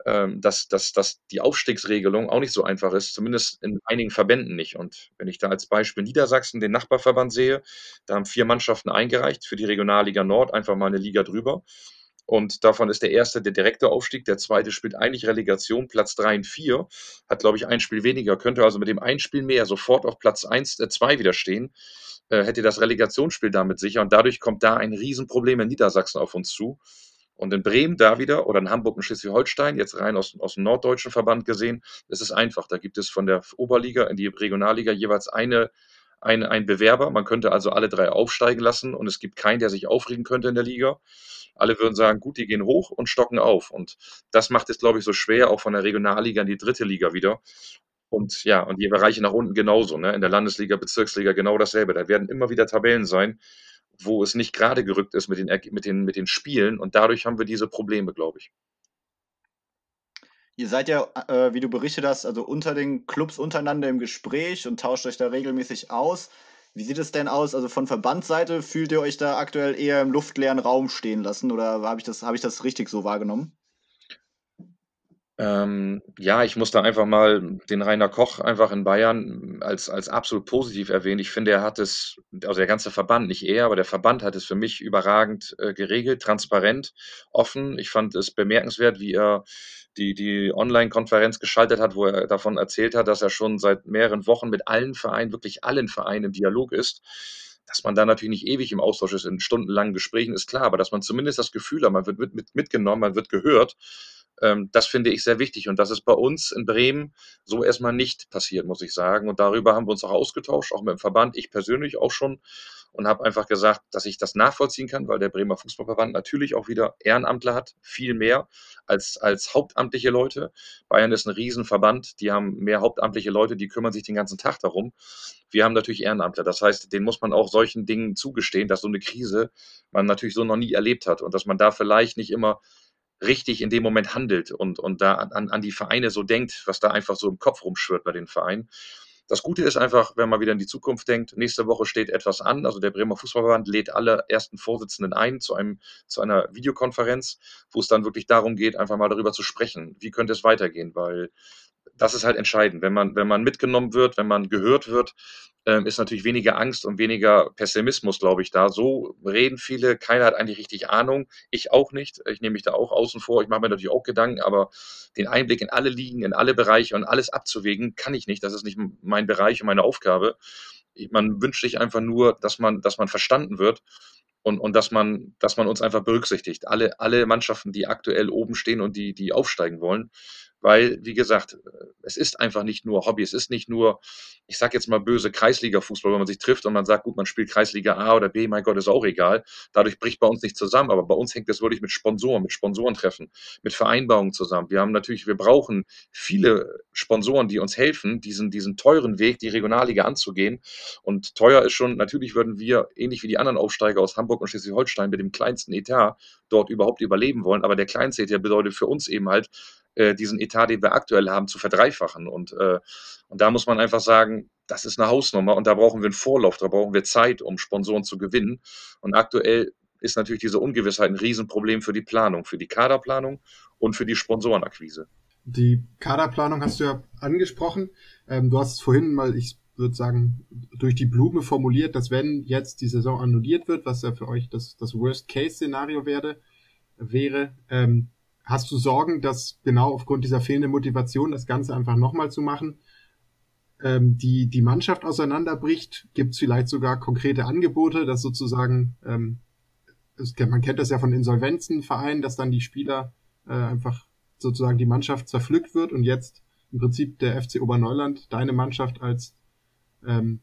ähm, dass, dass, dass die Aufstiegsregelung auch nicht so einfach ist, zumindest in einigen Verbänden nicht. Und wenn ich da als Beispiel Niedersachsen den Nachbarverband sehe, da haben vier Mannschaften eingereicht für die Regionalliga Nord, einfach mal eine Liga drüber. Und davon ist der erste der direkte Aufstieg, der zweite spielt eigentlich Relegation, Platz drei und vier, hat, glaube ich, ein Spiel weniger, könnte also mit dem ein Spiel mehr sofort auf Platz eins, äh, zwei wieder stehen, äh, hätte das Relegationsspiel damit sicher. Und dadurch kommt da ein Riesenproblem in Niedersachsen auf uns zu. Und in Bremen da wieder oder in Hamburg und Schleswig-Holstein, jetzt rein aus, aus dem norddeutschen Verband gesehen, ist es einfach. Da gibt es von der Oberliga in die Regionalliga jeweils eine, eine, ein Bewerber. Man könnte also alle drei aufsteigen lassen und es gibt keinen, der sich aufregen könnte in der Liga. Alle würden sagen, gut, die gehen hoch und stocken auf. Und das macht es, glaube ich, so schwer, auch von der Regionalliga in die dritte Liga wieder. Und ja, und die Bereiche nach unten genauso. Ne? In der Landesliga, Bezirksliga genau dasselbe. Da werden immer wieder Tabellen sein, wo es nicht gerade gerückt ist mit den, mit den, mit den Spielen. Und dadurch haben wir diese Probleme, glaube ich. Ihr seid ja, äh, wie du berichtet hast, also unter den Clubs untereinander im Gespräch und tauscht euch da regelmäßig aus. Wie sieht es denn aus? Also von Verbandsseite fühlt ihr euch da aktuell eher im luftleeren Raum stehen lassen oder habe ich, das, hab ich das richtig so wahrgenommen? Ähm, ja, ich muss da einfach mal den Rainer Koch einfach in Bayern als, als absolut positiv erwähnen. Ich finde, er hat es, also der ganze Verband, nicht er, aber der Verband hat es für mich überragend äh, geregelt, transparent, offen. Ich fand es bemerkenswert, wie er die, die Online-Konferenz geschaltet hat, wo er davon erzählt hat, dass er schon seit mehreren Wochen mit allen Vereinen, wirklich allen Vereinen im Dialog ist. Dass man da natürlich nicht ewig im Austausch ist, in stundenlangen Gesprächen, ist klar, aber dass man zumindest das Gefühl hat, man wird mit, mit, mitgenommen, man wird gehört das finde ich sehr wichtig und das ist bei uns in Bremen so erstmal nicht passiert, muss ich sagen. Und darüber haben wir uns auch ausgetauscht, auch mit dem Verband, ich persönlich auch schon und habe einfach gesagt, dass ich das nachvollziehen kann, weil der Bremer Fußballverband natürlich auch wieder Ehrenamtler hat, viel mehr als, als hauptamtliche Leute. Bayern ist ein Riesenverband, die haben mehr hauptamtliche Leute, die kümmern sich den ganzen Tag darum. Wir haben natürlich Ehrenamtler, das heißt, denen muss man auch solchen Dingen zugestehen, dass so eine Krise man natürlich so noch nie erlebt hat und dass man da vielleicht nicht immer richtig in dem Moment handelt und, und da an, an die Vereine so denkt, was da einfach so im Kopf rumschwirrt bei den Vereinen. Das Gute ist einfach, wenn man wieder in die Zukunft denkt, nächste Woche steht etwas an. Also der Bremer Fußballverband lädt alle ersten Vorsitzenden ein zu, einem, zu einer Videokonferenz, wo es dann wirklich darum geht, einfach mal darüber zu sprechen, wie könnte es weitergehen, weil das ist halt entscheidend. Wenn man, wenn man mitgenommen wird, wenn man gehört wird, ähm, ist natürlich weniger Angst und weniger Pessimismus, glaube ich, da. So reden viele, keiner hat eigentlich richtig Ahnung. Ich auch nicht. Ich nehme mich da auch außen vor. Ich mache mir natürlich auch Gedanken, aber den Einblick in alle Ligen, in alle Bereiche und alles abzuwägen, kann ich nicht. Das ist nicht mein Bereich und meine Aufgabe. Man wünscht sich einfach nur, dass man, dass man verstanden wird und, und dass man, dass man uns einfach berücksichtigt. Alle, alle Mannschaften, die aktuell oben stehen und die, die aufsteigen wollen weil, wie gesagt, es ist einfach nicht nur Hobby, es ist nicht nur, ich sag jetzt mal böse Kreisliga-Fußball, wenn man sich trifft und man sagt, gut, man spielt Kreisliga A oder B, mein Gott, ist auch egal. Dadurch bricht bei uns nicht zusammen, aber bei uns hängt es wirklich mit Sponsoren, mit Sponsorentreffen, mit Vereinbarungen zusammen. Wir haben natürlich, wir brauchen viele Sponsoren, die uns helfen, diesen, diesen teuren Weg, die Regionalliga anzugehen. Und teuer ist schon, natürlich würden wir, ähnlich wie die anderen Aufsteiger aus Hamburg und Schleswig-Holstein, mit dem kleinsten Etat dort überhaupt überleben wollen. Aber der kleinste Etat bedeutet für uns eben halt, äh, diesen Etat, den wir aktuell haben, zu verdreifachen. Und, äh, und da muss man einfach sagen, das ist eine Hausnummer und da brauchen wir einen Vorlauf, da brauchen wir Zeit, um Sponsoren zu gewinnen. Und aktuell ist natürlich diese Ungewissheit ein Riesenproblem für die Planung, für die Kaderplanung und für die Sponsorenakquise. Die Kaderplanung hast du ja angesprochen. Ähm, du hast es vorhin mal, ich würde sagen, durch die Blume formuliert, dass wenn jetzt die Saison annulliert wird, was ja für euch das, das Worst-Case-Szenario wäre, wäre, ähm, Hast du Sorgen, dass genau aufgrund dieser fehlenden Motivation das Ganze einfach nochmal zu machen, ähm, die, die Mannschaft auseinanderbricht? Gibt es vielleicht sogar konkrete Angebote, dass sozusagen, ähm, man kennt das ja von Insolvenzenvereinen, dass dann die Spieler äh, einfach sozusagen die Mannschaft zerpflückt wird und jetzt im Prinzip der FC Oberneuland deine Mannschaft als ähm,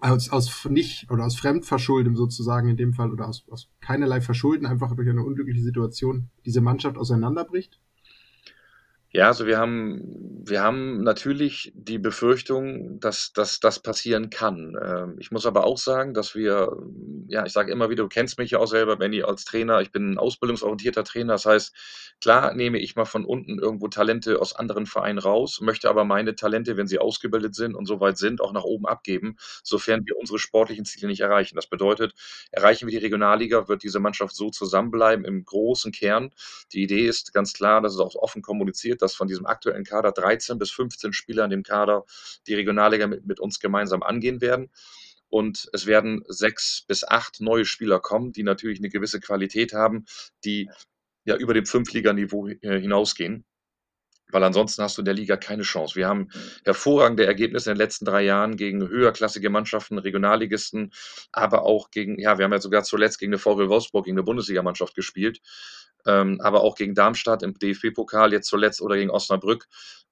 aus, aus nicht oder aus Fremdverschulden sozusagen in dem Fall oder aus, aus keinerlei Verschulden einfach durch eine unglückliche Situation diese Mannschaft auseinanderbricht? Ja, also wir haben, wir haben natürlich die Befürchtung, dass, das passieren kann. Ähm, ich muss aber auch sagen, dass wir, ja, ich sage immer wieder, du kennst mich ja auch selber, Benny, als Trainer. Ich bin ein ausbildungsorientierter Trainer. Das heißt, klar nehme ich mal von unten irgendwo Talente aus anderen Vereinen raus, möchte aber meine Talente, wenn sie ausgebildet sind und soweit sind, auch nach oben abgeben, sofern wir unsere sportlichen Ziele nicht erreichen. Das bedeutet, erreichen wir die Regionalliga, wird diese Mannschaft so zusammenbleiben im großen Kern. Die Idee ist ganz klar, dass es auch offen kommuniziert dass von diesem aktuellen Kader 13 bis 15 Spieler in dem Kader die Regionalliga mit, mit uns gemeinsam angehen werden. Und es werden sechs bis acht neue Spieler kommen, die natürlich eine gewisse Qualität haben, die ja über dem Fünftliganiveau äh, hinausgehen weil ansonsten hast du in der Liga keine Chance. Wir haben hervorragende Ergebnisse in den letzten drei Jahren gegen höherklassige Mannschaften, Regionalligisten, aber auch gegen, ja, wir haben ja sogar zuletzt gegen eine VW Wolfsburg, gegen eine Bundesligamannschaft gespielt ähm, aber auch gegen Darmstadt im DFB-Pokal jetzt zuletzt oder gegen Osnabrück.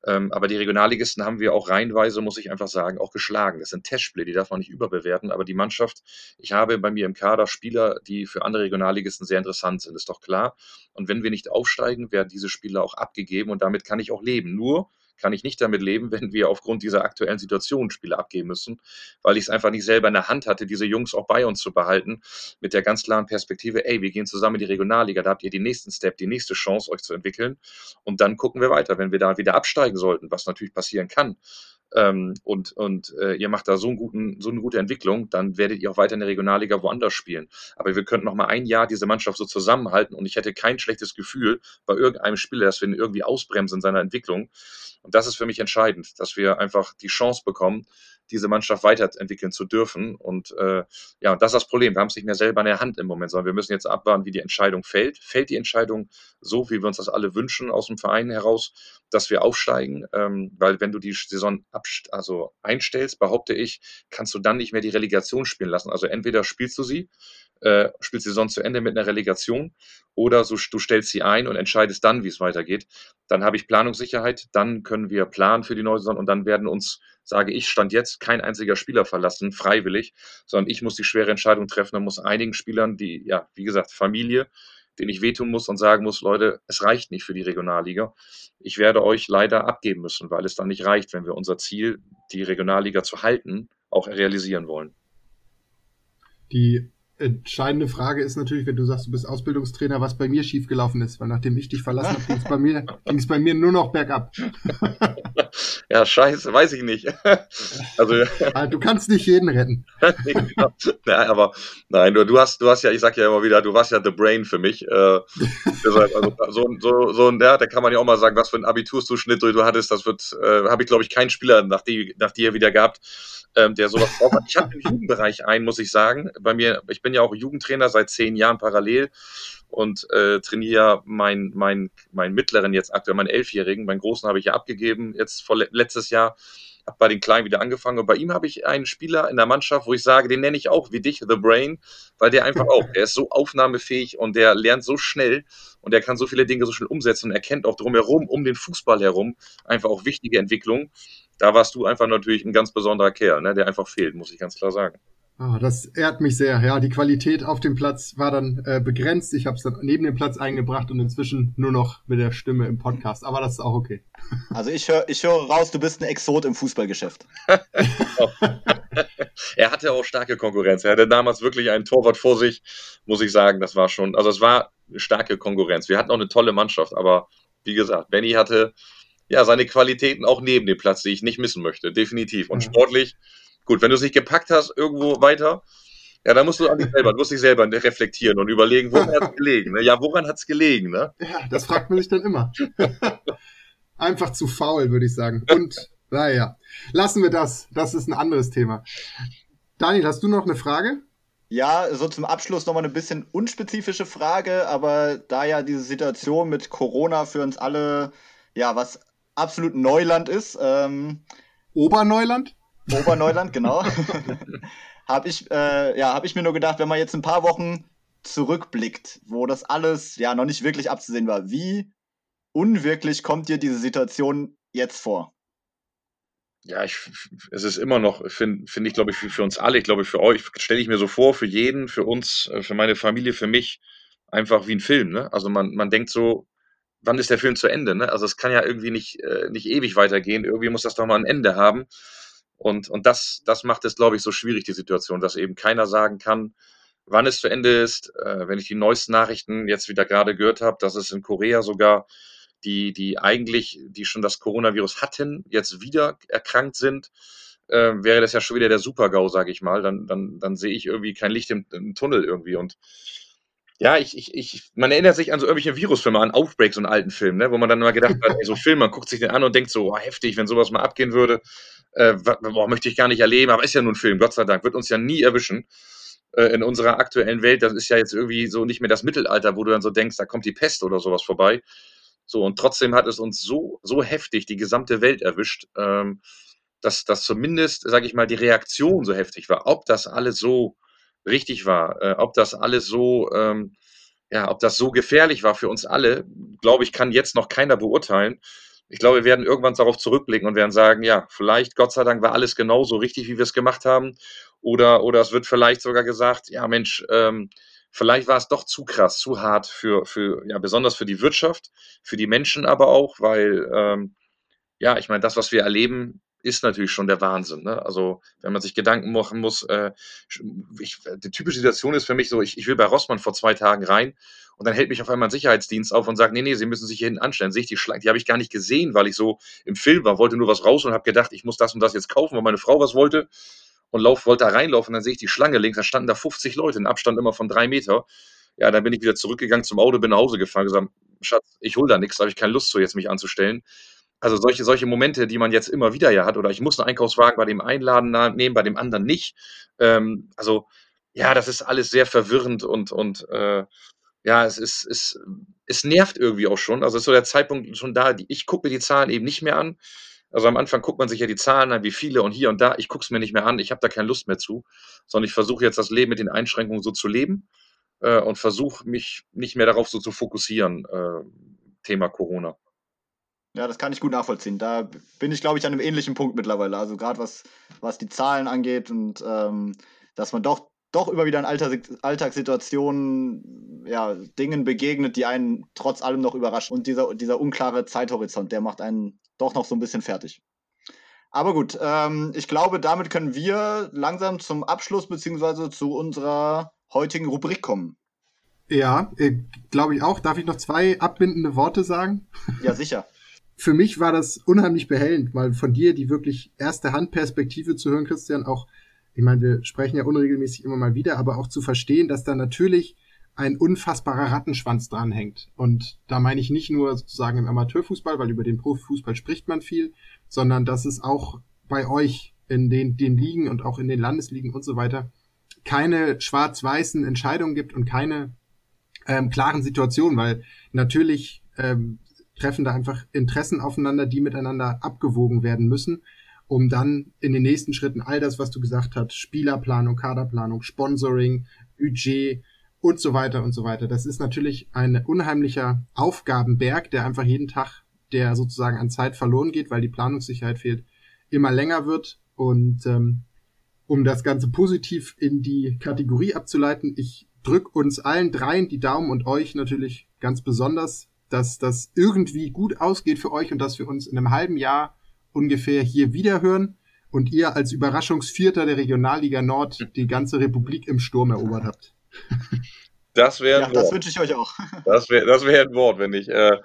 Ähm, aber die Regionalligisten haben wir auch reihenweise, muss ich einfach sagen, auch geschlagen. Das sind Testspiele, die darf man nicht überbewerten. Aber die Mannschaft, ich habe bei mir im Kader Spieler, die für andere Regionalligisten sehr interessant sind, ist doch klar. Und wenn wir nicht aufsteigen, werden diese Spieler auch abgegeben und damit kann ich auch leben. Nur kann ich nicht damit leben, wenn wir aufgrund dieser aktuellen Situation Spiele abgeben müssen, weil ich es einfach nicht selber in der Hand hatte, diese Jungs auch bei uns zu behalten, mit der ganz klaren Perspektive, ey, wir gehen zusammen in die Regionalliga, da habt ihr den nächsten Step, die nächste Chance, euch zu entwickeln und dann gucken wir weiter. Wenn wir da wieder absteigen sollten, was natürlich passieren kann, ähm, und, und äh, ihr macht da so, einen guten, so eine gute Entwicklung, dann werdet ihr auch weiter in der Regionalliga woanders spielen. Aber wir könnten noch mal ein Jahr diese Mannschaft so zusammenhalten und ich hätte kein schlechtes Gefühl bei irgendeinem Spieler, dass wir ihn irgendwie ausbremsen in seiner Entwicklung. Und das ist für mich entscheidend, dass wir einfach die Chance bekommen, diese Mannschaft weiterentwickeln zu dürfen. Und äh, ja, das ist das Problem. Wir haben es nicht mehr selber in der Hand im Moment, sondern wir müssen jetzt abwarten, wie die Entscheidung fällt. Fällt die Entscheidung so, wie wir uns das alle wünschen aus dem Verein heraus, dass wir aufsteigen? Ähm, weil wenn du die Saison also einstellst, behaupte ich, kannst du dann nicht mehr die Relegation spielen lassen. Also entweder spielst du sie äh, spielst die Saison zu Ende mit einer Relegation oder so, du stellst sie ein und entscheidest dann, wie es weitergeht. Dann habe ich Planungssicherheit, dann können wir planen für die neue Saison und dann werden uns, sage ich, stand jetzt kein einziger Spieler verlassen, freiwillig, sondern ich muss die schwere Entscheidung treffen und muss einigen Spielern, die, ja, wie gesagt, Familie, den ich wehtun muss und sagen muss, Leute, es reicht nicht für die Regionalliga. Ich werde euch leider abgeben müssen, weil es dann nicht reicht, wenn wir unser Ziel, die Regionalliga zu halten, auch realisieren wollen. Die entscheidende Frage ist natürlich, wenn du sagst, du bist Ausbildungstrainer, was bei mir schiefgelaufen ist, weil nachdem ich dich verlassen habe, ging es bei mir, bei mir nur noch bergab. ja, scheiße, weiß ich nicht. also, ah, du kannst nicht jeden retten. Genau. nein, aber nein, du, du hast, du hast ja, ich sag ja immer wieder, du warst ja the brain für mich. Äh, also, so, so, so, ja, da kann man ja auch mal sagen, was für ein Abiturszuschnitt du hattest, das wird, äh, habe ich glaube ich keinen Spieler nach, die, nach dir wieder gehabt ähm, der sowas drauf hat. Ich habe im Jugendbereich einen, muss ich sagen. Bei mir, ich bin ja auch Jugendtrainer seit zehn Jahren parallel und äh, trainiere meinen mein, mein mittleren jetzt aktuell, meinen Elfjährigen. Meinen Großen habe ich ja abgegeben, jetzt vor, letztes Jahr. Habe bei den Kleinen wieder angefangen. Und bei ihm habe ich einen Spieler in der Mannschaft, wo ich sage, den nenne ich auch wie dich, The Brain, weil der einfach auch, der ist so aufnahmefähig und der lernt so schnell und der kann so viele Dinge so schnell umsetzen und erkennt auch drumherum, um den Fußball herum, einfach auch wichtige Entwicklungen da warst du einfach natürlich ein ganz besonderer Kerl, ne, der einfach fehlt, muss ich ganz klar sagen. Oh, das ehrt mich sehr. Ja, die Qualität auf dem Platz war dann äh, begrenzt. Ich habe es dann neben dem Platz eingebracht und inzwischen nur noch mit der Stimme im Podcast. Aber das ist auch okay. Also ich höre ich hör raus, du bist ein Exot im Fußballgeschäft. er hatte auch starke Konkurrenz. Er hatte damals wirklich einen Torwart vor sich, muss ich sagen. Das war schon, also es war eine starke Konkurrenz. Wir hatten auch eine tolle Mannschaft, aber wie gesagt, Benny hatte ja, seine Qualitäten auch neben dem Platz, die ich nicht missen möchte, definitiv. Und sportlich, gut, wenn du es nicht gepackt hast, irgendwo weiter, ja, dann musst du an dich selber, du musst dich selber reflektieren und überlegen, woran hat es gelegen? Ne? Ja, woran hat es gelegen? Ne? Ja, das fragt man sich dann immer. Einfach zu faul, würde ich sagen. Und naja, lassen wir das. Das ist ein anderes Thema. Daniel, hast du noch eine Frage? Ja, so zum Abschluss nochmal eine bisschen unspezifische Frage, aber da ja diese Situation mit Corona für uns alle ja was absolut Neuland ist. Ähm, Oberneuland? Oberneuland, genau. habe ich, äh, ja, hab ich mir nur gedacht, wenn man jetzt ein paar Wochen zurückblickt, wo das alles ja noch nicht wirklich abzusehen war, wie unwirklich kommt dir diese Situation jetzt vor? Ja, ich, es ist immer noch, finde find ich, glaube ich, für, für, uns alle, ich glaube, für euch, stelle ich mir so vor, für jeden, für uns, äh, für meine Familie, für mich, einfach wie ein Film. Ne? Also man, man denkt so, wann ist der Film zu Ende? Ne? Also es kann ja irgendwie nicht, äh, nicht ewig weitergehen. Irgendwie muss das doch mal ein Ende haben. Und, und das, das macht es, glaube ich, so schwierig, die Situation, dass eben keiner sagen kann, wann es zu Ende ist. Äh, wenn ich die neuesten Nachrichten jetzt wieder gerade gehört habe, dass es in Korea sogar die, die eigentlich, die schon das Coronavirus hatten, jetzt wieder erkrankt sind, äh, wäre das ja schon wieder der Super-GAU, sage ich mal. Dann, dann, dann sehe ich irgendwie kein Licht im, im Tunnel irgendwie. Und ja, ich, ich, ich, man erinnert sich an so irgendwelche Virusfilme, an Outbreak, einen alten Film, ne, wo man dann immer gedacht hat, ey, so Film, man guckt sich den an und denkt so, oh, heftig, wenn sowas mal abgehen würde, äh, boah, möchte ich gar nicht erleben, aber ist ja nur ein Film, Gott sei Dank, wird uns ja nie erwischen äh, in unserer aktuellen Welt. Das ist ja jetzt irgendwie so nicht mehr das Mittelalter, wo du dann so denkst, da kommt die Pest oder sowas vorbei. So, und trotzdem hat es uns so, so heftig die gesamte Welt erwischt, ähm, dass, dass zumindest, sage ich mal, die Reaktion so heftig war. Ob das alles so richtig war, äh, ob das alles so, ähm, ja, ob das so gefährlich war für uns alle, glaube ich, kann jetzt noch keiner beurteilen. Ich glaube, wir werden irgendwann darauf zurückblicken und werden sagen, ja, vielleicht, Gott sei Dank, war alles genauso richtig, wie wir es gemacht haben. Oder, oder es wird vielleicht sogar gesagt, ja, Mensch, ähm, vielleicht war es doch zu krass, zu hart für, für, ja, besonders für die Wirtschaft, für die Menschen aber auch, weil, ähm, ja, ich meine, das, was wir erleben, ist natürlich schon der Wahnsinn. Ne? Also, wenn man sich Gedanken machen muss, äh, ich, die typische Situation ist für mich so, ich, ich will bei Rossmann vor zwei Tagen rein und dann hält mich auf einmal ein Sicherheitsdienst auf und sagt, nee, nee, Sie müssen sich hier hinten anstellen. Sehe ich die Schlange, die habe ich gar nicht gesehen, weil ich so im Film war, wollte nur was raus und habe gedacht, ich muss das und das jetzt kaufen, weil meine Frau was wollte und lauf, wollte da reinlaufen, dann sehe ich die Schlange links, da standen da 50 Leute, in Abstand immer von drei Meter. Ja, dann bin ich wieder zurückgegangen zum Auto, bin nach Hause gefahren, gesagt, Schatz, ich hole da nichts, da habe ich keine Lust zu, jetzt mich anzustellen. Also solche, solche Momente, die man jetzt immer wieder ja hat, oder ich muss einen Einkaufswagen bei dem Einladen nehmen, bei dem anderen nicht. Ähm, also ja, das ist alles sehr verwirrend und, und äh, ja, es ist, es, es nervt irgendwie auch schon. Also ist so der Zeitpunkt schon da. Ich gucke mir die Zahlen eben nicht mehr an. Also am Anfang guckt man sich ja die Zahlen an, wie viele und hier und da. Ich gucke es mir nicht mehr an. Ich habe da keine Lust mehr zu, sondern ich versuche jetzt das Leben mit den Einschränkungen so zu leben äh, und versuche mich nicht mehr darauf so zu fokussieren. Äh, Thema Corona. Ja, das kann ich gut nachvollziehen. Da bin ich, glaube ich, an einem ähnlichen Punkt mittlerweile. Also gerade was, was die Zahlen angeht und ähm, dass man doch, doch immer wieder in Alltag, Alltagssituationen ja, Dingen begegnet, die einen trotz allem noch überraschen. Und dieser, dieser unklare Zeithorizont, der macht einen doch noch so ein bisschen fertig. Aber gut, ähm, ich glaube, damit können wir langsam zum Abschluss beziehungsweise zu unserer heutigen Rubrik kommen. Ja, äh, glaube ich auch. Darf ich noch zwei abbindende Worte sagen? Ja, sicher. Für mich war das unheimlich behellend, mal von dir die wirklich erste Handperspektive zu hören, Christian. Auch, ich meine, wir sprechen ja unregelmäßig immer mal wieder, aber auch zu verstehen, dass da natürlich ein unfassbarer Rattenschwanz dranhängt. Und da meine ich nicht nur sozusagen im Amateurfußball, weil über den Profifußball spricht man viel, sondern dass es auch bei euch in den, den Ligen und auch in den Landesligen und so weiter keine schwarz-weißen Entscheidungen gibt und keine ähm, klaren Situationen, weil natürlich ähm, treffen da einfach Interessen aufeinander, die miteinander abgewogen werden müssen, um dann in den nächsten Schritten all das, was du gesagt hast, Spielerplanung, Kaderplanung, Sponsoring, Budget und so weiter und so weiter. Das ist natürlich ein unheimlicher Aufgabenberg, der einfach jeden Tag, der sozusagen an Zeit verloren geht, weil die Planungssicherheit fehlt, immer länger wird und ähm, um das Ganze positiv in die Kategorie abzuleiten, ich drück uns allen dreien die Daumen und euch natürlich ganz besonders, dass das irgendwie gut ausgeht für euch und dass wir uns in einem halben Jahr ungefähr hier wiederhören und ihr als Überraschungsvierter der Regionalliga Nord die ganze Republik im Sturm erobert habt. Das wäre ja, das wünsche ich euch auch. Das wäre das wär ein Wort, wenn ich, äh,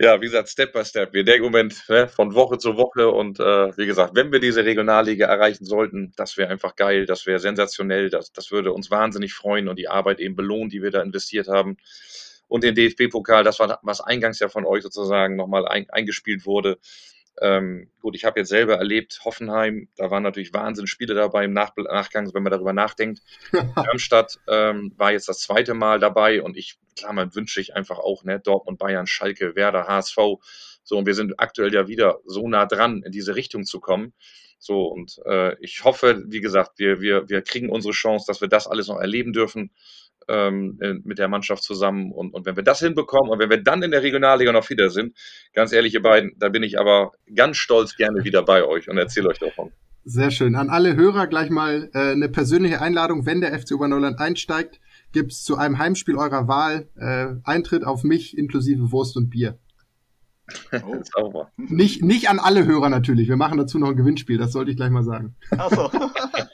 ja, wie gesagt, Step by Step. Wir denken im Moment ne, von Woche zu Woche und äh, wie gesagt, wenn wir diese Regionalliga erreichen sollten, das wäre einfach geil, das wäre sensationell, das, das würde uns wahnsinnig freuen und die Arbeit eben belohnen, die wir da investiert haben. Und den DFB-Pokal, das war, was eingangs ja von euch sozusagen nochmal ein, eingespielt wurde. Ähm, gut, ich habe jetzt selber erlebt, Hoffenheim, da waren natürlich Wahnsinnsspiele dabei im Nach Nachgang, wenn man darüber nachdenkt. Darmstadt ähm, war jetzt das zweite Mal dabei und ich, klar, man wünsche ich einfach auch, ne, Dortmund, Bayern, Schalke, Werder, HSV. So, und wir sind aktuell ja wieder so nah dran, in diese Richtung zu kommen. So, und äh, ich hoffe, wie gesagt, wir, wir, wir kriegen unsere Chance, dass wir das alles noch erleben dürfen ähm, äh, mit der Mannschaft zusammen. Und, und wenn wir das hinbekommen und wenn wir dann in der Regionalliga noch wieder sind, ganz ehrlich, ihr beiden, da bin ich aber ganz stolz gerne wieder bei euch und erzähle euch davon. Sehr schön. An alle Hörer gleich mal äh, eine persönliche Einladung, wenn der FC Oberneuland einsteigt, gibt's zu einem Heimspiel eurer Wahl äh, Eintritt auf mich inklusive Wurst und Bier. Oh. Sauber. Nicht, nicht an alle Hörer natürlich. Wir machen dazu noch ein Gewinnspiel, das sollte ich gleich mal sagen. Ach so.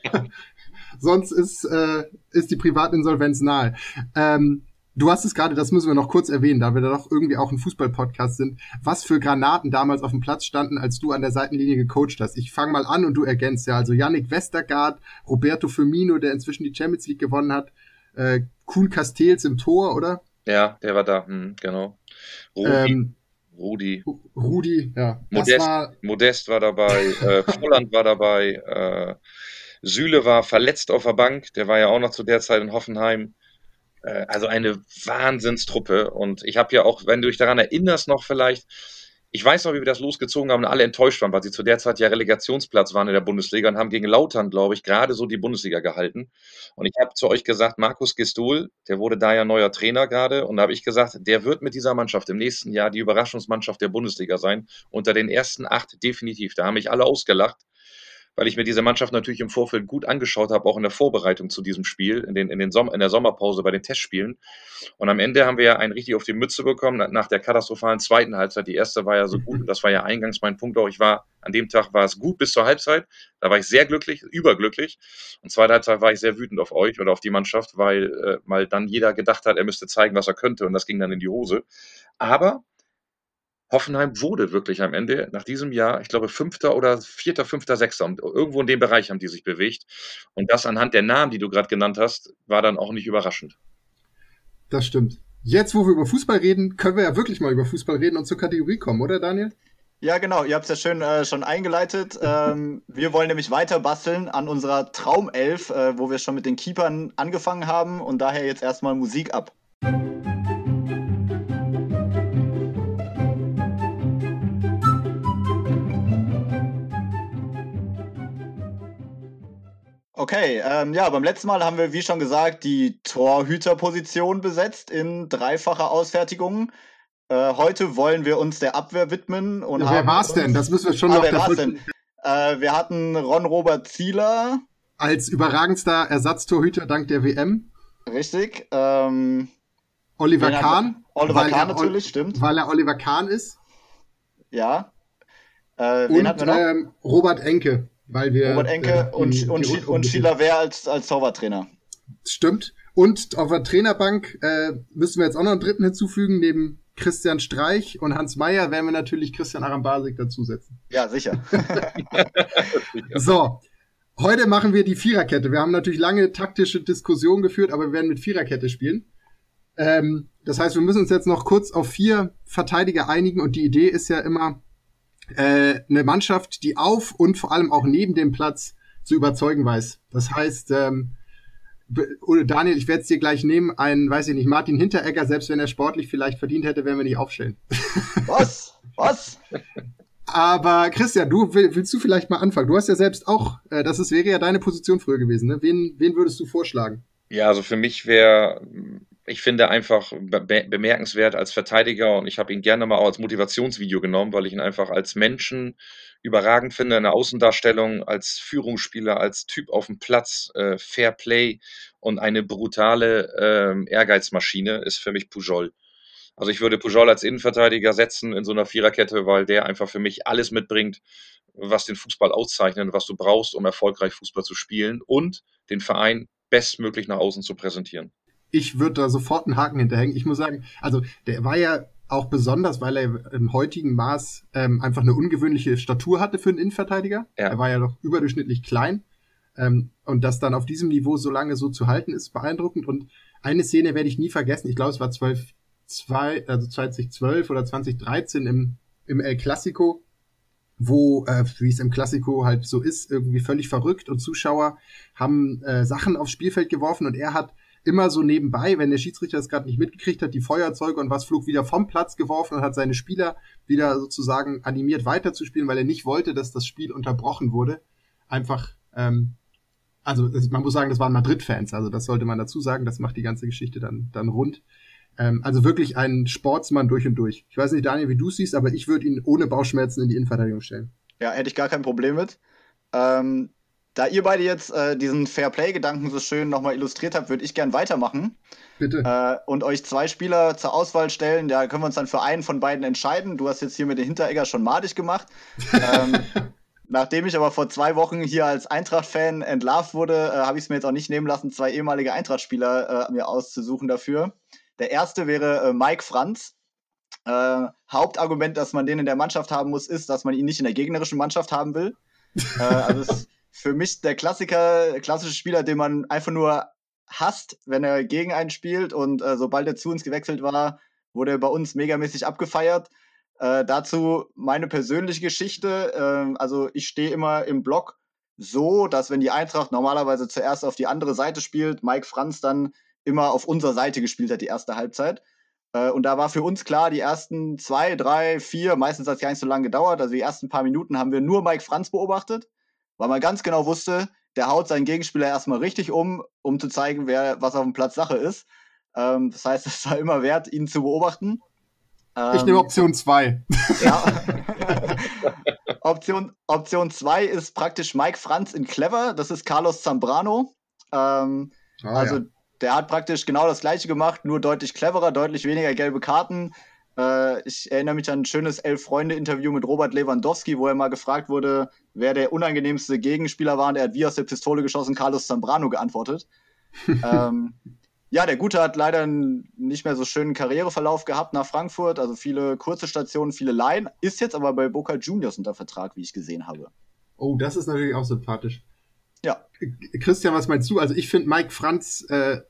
Sonst ist, äh, ist die Privatinsolvenz nahe. Ähm, du hast es gerade, das müssen wir noch kurz erwähnen, da wir da doch irgendwie auch ein Fußball-Podcast sind, was für Granaten damals auf dem Platz standen, als du an der Seitenlinie gecoacht hast. Ich fange mal an und du ergänzt ja. Also Yannick Westergaard, Roberto Firmino, der inzwischen die Champions League gewonnen hat, äh, Kuhn Castells im Tor, oder? Ja, der war da, hm, genau. Rudi. Ähm, Rudi. Rudi, ja. Modest war, Modest war dabei, äh, Volland war dabei, äh, Süle war verletzt auf der Bank, der war ja auch noch zu der Zeit in Hoffenheim. Äh, also eine Wahnsinnstruppe. Und ich habe ja auch, wenn du dich daran erinnerst, noch vielleicht, ich weiß noch, wie wir das losgezogen haben und alle enttäuscht waren, weil sie zu der Zeit ja Relegationsplatz waren in der Bundesliga und haben gegen Lautern, glaube ich, gerade so die Bundesliga gehalten. Und ich habe zu euch gesagt, Markus Gistol, der wurde da ja neuer Trainer gerade. Und da habe ich gesagt, der wird mit dieser Mannschaft im nächsten Jahr die Überraschungsmannschaft der Bundesliga sein. Unter den ersten acht definitiv. Da haben mich alle ausgelacht weil ich mir diese Mannschaft natürlich im Vorfeld gut angeschaut habe, auch in der Vorbereitung zu diesem Spiel, in, den, in, den Som in der Sommerpause bei den Testspielen. Und am Ende haben wir ja einen richtig auf die Mütze bekommen nach der katastrophalen zweiten Halbzeit. Die erste war ja so gut und das war ja eingangs mein Punkt auch. Ich war, an dem Tag war es gut bis zur Halbzeit. Da war ich sehr glücklich, überglücklich. Und zweite Halbzeit war ich sehr wütend auf euch oder auf die Mannschaft, weil äh, mal dann jeder gedacht hat, er müsste zeigen, was er könnte und das ging dann in die Hose. Aber Hoffenheim wurde wirklich am Ende nach diesem Jahr, ich glaube, Fünfter oder Vierter, Fünfter, Sechster. Irgendwo in dem Bereich haben die sich bewegt. Und das anhand der Namen, die du gerade genannt hast, war dann auch nicht überraschend. Das stimmt. Jetzt, wo wir über Fußball reden, können wir ja wirklich mal über Fußball reden und zur Kategorie kommen, oder Daniel? Ja, genau. Ihr habt es ja schön äh, schon eingeleitet. Ähm, wir wollen nämlich weiter basteln an unserer Traumelf, äh, wo wir schon mit den Keepern angefangen haben und daher jetzt erstmal Musik ab. Okay, ähm, ja, beim letzten Mal haben wir, wie schon gesagt, die Torhüterposition besetzt in dreifacher Ausfertigung. Äh, heute wollen wir uns der Abwehr widmen. Und ja, wer war's denn? Das müssen wir schon ah, noch. Wer war's denn? Äh, wir hatten Ron-Robert Zieler. Als überragendster Ersatztorhüter dank der WM. Richtig. Ähm, Oliver Kahn. Oliver Kahn natürlich, stimmt. Weil er Oliver Kahn ist. Ja. Äh, und ähm, Robert Enke. Weil wir, Robert Enke äh, und, die, und, die und Sheila Wehr als, als Torwarttrainer. Stimmt. Und auf der Trainerbank äh, müssen wir jetzt auch noch einen dritten hinzufügen, neben Christian Streich und Hans Meyer werden wir natürlich Christian Arambasik dazusetzen. Ja, sicher. so, heute machen wir die Viererkette. Wir haben natürlich lange taktische Diskussionen geführt, aber wir werden mit Viererkette spielen. Ähm, das heißt, wir müssen uns jetzt noch kurz auf vier Verteidiger einigen und die Idee ist ja immer, äh, eine Mannschaft, die auf und vor allem auch neben dem Platz zu überzeugen weiß. Das heißt, ähm, Daniel, ich werde es dir gleich nehmen, einen, weiß ich nicht, Martin Hinteregger, selbst wenn er sportlich vielleicht verdient hätte, werden wir nicht aufstellen. Was? Was? Aber Christian, du willst du vielleicht mal anfangen? Du hast ja selbst auch, äh, das ist, wäre ja deine Position früher gewesen. Ne? Wen, wen würdest du vorschlagen? Ja, also für mich wäre ich finde einfach be bemerkenswert als Verteidiger und ich habe ihn gerne mal auch als Motivationsvideo genommen, weil ich ihn einfach als Menschen überragend finde in der Außendarstellung, als Führungsspieler, als Typ auf dem Platz, äh, Fair Play und eine brutale äh, Ehrgeizmaschine ist für mich Pujol. Also ich würde Pujol als Innenverteidiger setzen in so einer Viererkette, weil der einfach für mich alles mitbringt, was den Fußball auszeichnet, was du brauchst, um erfolgreich Fußball zu spielen und den Verein bestmöglich nach außen zu präsentieren ich würde da sofort einen Haken hinterhängen. Ich muss sagen, also der war ja auch besonders, weil er im heutigen Maß ähm, einfach eine ungewöhnliche Statur hatte für einen Innenverteidiger. Ja. Er war ja doch überdurchschnittlich klein. Ähm, und das dann auf diesem Niveau so lange so zu halten, ist beeindruckend. Und eine Szene werde ich nie vergessen. Ich glaube, es war 12, 2, also 2012 oder 2013 im, im El Clasico, wo, äh, wie es im Clasico halt so ist, irgendwie völlig verrückt und Zuschauer haben äh, Sachen aufs Spielfeld geworfen und er hat immer so nebenbei, wenn der Schiedsrichter das gerade nicht mitgekriegt hat, die Feuerzeuge und was flog wieder vom Platz geworfen und hat seine Spieler wieder sozusagen animiert weiterzuspielen, weil er nicht wollte, dass das Spiel unterbrochen wurde. Einfach, ähm, also man muss sagen, das waren Madrid-Fans, also das sollte man dazu sagen, das macht die ganze Geschichte dann, dann rund. Ähm, also wirklich ein Sportsmann durch und durch. Ich weiß nicht, Daniel, wie du siehst, aber ich würde ihn ohne Bauchschmerzen in die Innenverteidigung stellen. Ja, hätte ich gar kein Problem mit. Ähm, da ihr beide jetzt äh, diesen Fairplay-Gedanken so schön nochmal illustriert habt, würde ich gern weitermachen. Bitte. Äh, und euch zwei Spieler zur Auswahl stellen. Da können wir uns dann für einen von beiden entscheiden. Du hast jetzt hier mit den Hinteregger schon madig gemacht. ähm, nachdem ich aber vor zwei Wochen hier als Eintracht-Fan entlarvt wurde, äh, habe ich es mir jetzt auch nicht nehmen lassen, zwei ehemalige Eintracht-Spieler äh, mir auszusuchen dafür. Der erste wäre äh, Mike Franz. Äh, Hauptargument, dass man den in der Mannschaft haben muss, ist, dass man ihn nicht in der gegnerischen Mannschaft haben will. also ist für mich der Klassiker, klassische Spieler, den man einfach nur hasst, wenn er gegen einen spielt. Und äh, sobald er zu uns gewechselt war, wurde er bei uns megamäßig abgefeiert. Äh, dazu meine persönliche Geschichte. Äh, also ich stehe immer im Block so, dass wenn die Eintracht normalerweise zuerst auf die andere Seite spielt, Mike Franz dann immer auf unserer Seite gespielt hat, die erste Halbzeit. Äh, und da war für uns klar, die ersten zwei, drei, vier, meistens hat es gar nicht so lange gedauert, also die ersten paar Minuten haben wir nur Mike Franz beobachtet, weil man ganz genau wusste, der haut seinen Gegenspieler erstmal richtig um, um zu zeigen, wer was auf dem Platz Sache ist. Ähm, das heißt, es war immer wert, ihn zu beobachten. Ähm, ich nehme Option 2. Ja. Option 2 Option zwei ist praktisch Mike Franz in Clever. Das ist Carlos Zambrano. Ähm, ah, also ja. der hat praktisch genau das gleiche gemacht, nur deutlich cleverer, deutlich weniger gelbe Karten. Äh, ich erinnere mich an ein schönes Elf-Freunde-Interview mit Robert Lewandowski, wo er mal gefragt wurde, wer der unangenehmste Gegenspieler war. Und er hat wie aus der Pistole geschossen Carlos Zambrano geantwortet. ähm, ja, der Gute hat leider einen nicht mehr so schönen Karriereverlauf gehabt nach Frankfurt. Also viele kurze Stationen, viele Laien. Ist jetzt aber bei Boca Juniors unter Vertrag, wie ich gesehen habe. Oh, das ist natürlich auch sympathisch. Ja. Christian, was meinst du? Also ich finde Mike Franz äh,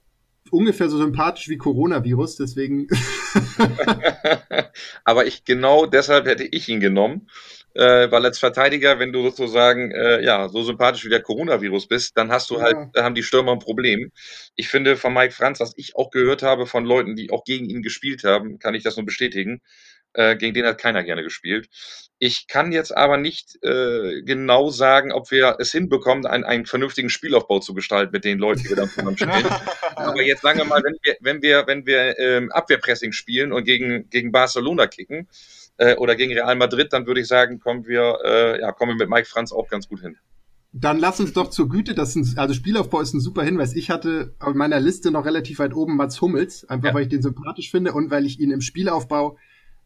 ungefähr so sympathisch wie Coronavirus, deswegen. Aber ich genau deshalb hätte ich ihn genommen, äh, weil als Verteidiger, wenn du sozusagen äh, ja so sympathisch wie der Coronavirus bist, dann hast du halt, ja. halt, haben die Stürmer ein Problem. Ich finde von Mike Franz, was ich auch gehört habe von Leuten, die auch gegen ihn gespielt haben, kann ich das nur bestätigen. Äh, gegen den hat keiner gerne gespielt. Ich kann jetzt aber nicht äh, genau sagen, ob wir es hinbekommen, einen, einen vernünftigen Spielaufbau zu gestalten mit den Leuten, die wir dann zusammen spielen. aber jetzt sagen wir mal, wenn wir, wenn wir, wenn wir ähm, Abwehrpressing spielen und gegen, gegen Barcelona kicken äh, oder gegen Real Madrid, dann würde ich sagen, kommen wir, äh, ja, kommen wir mit Mike Franz auch ganz gut hin. Dann lass uns doch zur Güte, das ein, also Spielaufbau ist ein super Hinweis. Ich hatte auf meiner Liste noch relativ weit oben Mats Hummels, einfach ja. weil ich den sympathisch finde und weil ich ihn im Spielaufbau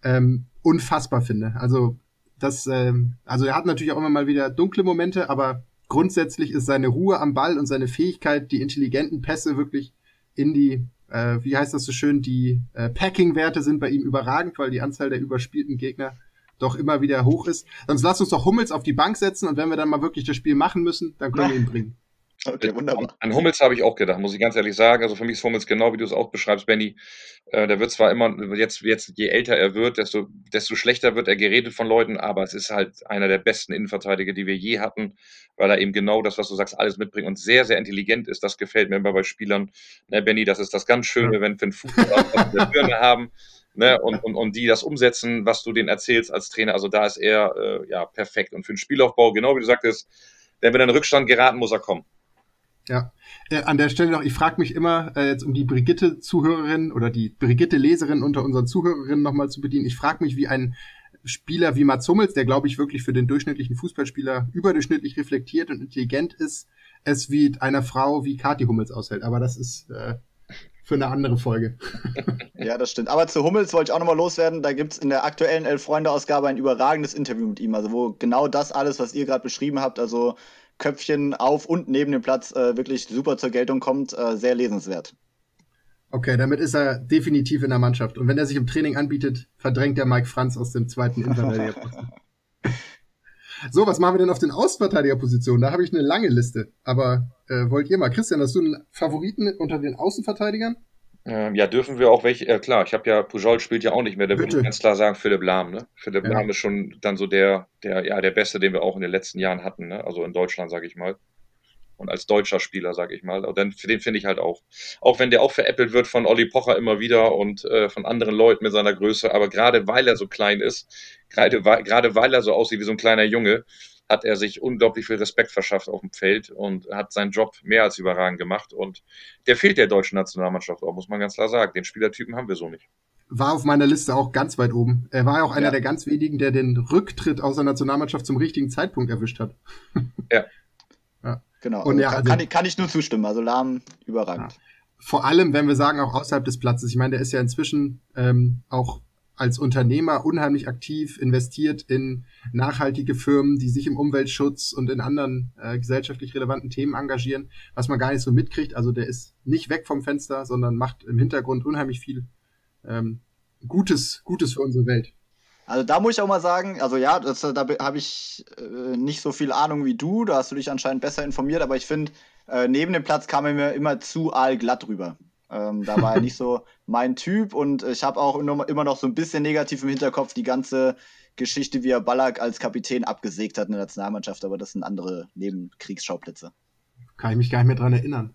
ähm, unfassbar finde. Also das, ähm, also er hat natürlich auch immer mal wieder dunkle Momente, aber grundsätzlich ist seine Ruhe am Ball und seine Fähigkeit, die intelligenten Pässe wirklich in die, äh, wie heißt das so schön, die äh, Packing-Werte sind bei ihm überragend, weil die Anzahl der überspielten Gegner doch immer wieder hoch ist. Sonst lass uns doch Hummels auf die Bank setzen und wenn wir dann mal wirklich das Spiel machen müssen, dann können wir ihn bringen. Okay, wunderbar. An Hummels habe ich auch gedacht, muss ich ganz ehrlich sagen. Also für mich ist Hummels genau, wie du es auch beschreibst, Benny. Äh, der wird zwar immer, jetzt, jetzt je älter er wird, desto, desto schlechter wird er geredet von Leuten, aber es ist halt einer der besten Innenverteidiger, die wir je hatten, weil er eben genau das, was du sagst, alles mitbringt und sehr, sehr intelligent ist. Das gefällt mir immer bei Spielern. Ne, Benny, das ist das ganz Schöne, wenn wir einen Fußball der Birne haben. Ne, und, und, und die das umsetzen, was du denen erzählst als Trainer. Also da ist er äh, ja perfekt. Und für den Spielaufbau, genau wie du sagtest, wenn wir in den Rückstand geraten, muss er kommen. Ja, äh, an der Stelle noch, ich frage mich immer, äh, jetzt um die Brigitte-Zuhörerin oder die Brigitte-Leserin unter unseren Zuhörerinnen nochmal zu bedienen, ich frage mich, wie ein Spieler wie Mats Hummels, der glaube ich wirklich für den durchschnittlichen Fußballspieler überdurchschnittlich reflektiert und intelligent ist, es wie einer Frau wie Kati Hummels aushält. Aber das ist äh, für eine andere Folge. ja, das stimmt. Aber zu Hummels wollte ich auch nochmal loswerden. Da gibt es in der aktuellen Elf-Freunde-Ausgabe ein überragendes Interview mit ihm. Also wo genau das alles, was ihr gerade beschrieben habt, also Köpfchen auf und neben dem Platz äh, wirklich super zur Geltung kommt. Äh, sehr lesenswert. Okay, damit ist er definitiv in der Mannschaft. Und wenn er sich im Training anbietet, verdrängt er Mike Franz aus dem zweiten Intervall. so, was machen wir denn auf den Außenverteidigerpositionen? Da habe ich eine lange Liste. Aber äh, wollt ihr mal, Christian, hast du einen Favoriten unter den Außenverteidigern? Ähm, ja, dürfen wir auch welche, äh, klar, ich habe ja, Pujol spielt ja auch nicht mehr, da würde ich ganz klar sagen, Philipp Lahm, ne? Philipp ja. Lahm ist schon dann so der, der, ja, der Beste, den wir auch in den letzten Jahren hatten, ne? Also in Deutschland, sage ich mal. Und als deutscher Spieler, sage ich mal. Und dann, für den finde ich halt auch. Auch wenn der auch veräppelt wird von Olli Pocher immer wieder und äh, von anderen Leuten mit seiner Größe, aber gerade weil er so klein ist, gerade gerade weil er so aussieht wie so ein kleiner Junge, hat er sich unglaublich viel Respekt verschafft auf dem Feld und hat seinen Job mehr als überragend gemacht. Und der fehlt der deutschen Nationalmannschaft auch, muss man ganz klar sagen. Den Spielertypen haben wir so nicht. War auf meiner Liste auch ganz weit oben. Er war auch einer ja. der ganz wenigen, der den Rücktritt aus der Nationalmannschaft zum richtigen Zeitpunkt erwischt hat. ja. ja. Genau. Und also ja, kann, also- kann, ich, kann ich nur zustimmen. Also Lahm überragend. Vor allem, wenn wir sagen, auch außerhalb des Platzes. Ich meine, der ist ja inzwischen ähm, auch als Unternehmer unheimlich aktiv, investiert in nachhaltige Firmen, die sich im Umweltschutz und in anderen äh, gesellschaftlich relevanten Themen engagieren, was man gar nicht so mitkriegt. Also der ist nicht weg vom Fenster, sondern macht im Hintergrund unheimlich viel ähm, Gutes, Gutes für unsere Welt. Also da muss ich auch mal sagen, also ja, das, da habe ich äh, nicht so viel Ahnung wie du, da hast du dich anscheinend besser informiert, aber ich finde, äh, neben dem Platz kam er mir immer zu aalglatt rüber. Ähm, da war er nicht so mein Typ und ich habe auch immer noch so ein bisschen negativ im Hinterkopf die ganze Geschichte, wie er Ballack als Kapitän abgesägt hat in der Nationalmannschaft, aber das sind andere Nebenkriegsschauplätze. Kann ich mich gar nicht mehr dran erinnern.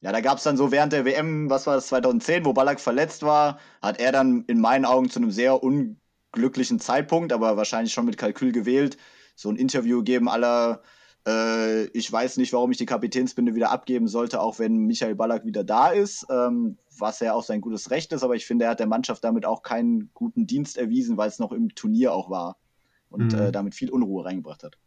Ja, da gab es dann so während der WM, was war das, 2010, wo Ballack verletzt war, hat er dann in meinen Augen zu einem sehr unglücklichen Zeitpunkt, aber wahrscheinlich schon mit Kalkül gewählt, so ein Interview gegeben aller, äh, ich weiß nicht, warum ich die Kapitänsbinde wieder abgeben sollte, auch wenn Michael Ballack wieder da ist, ähm, was ja auch sein gutes Recht ist, aber ich finde, er hat der Mannschaft damit auch keinen guten Dienst erwiesen, weil es noch im Turnier auch war und Mhm. äh, damit viel Unruhe reingebracht hat.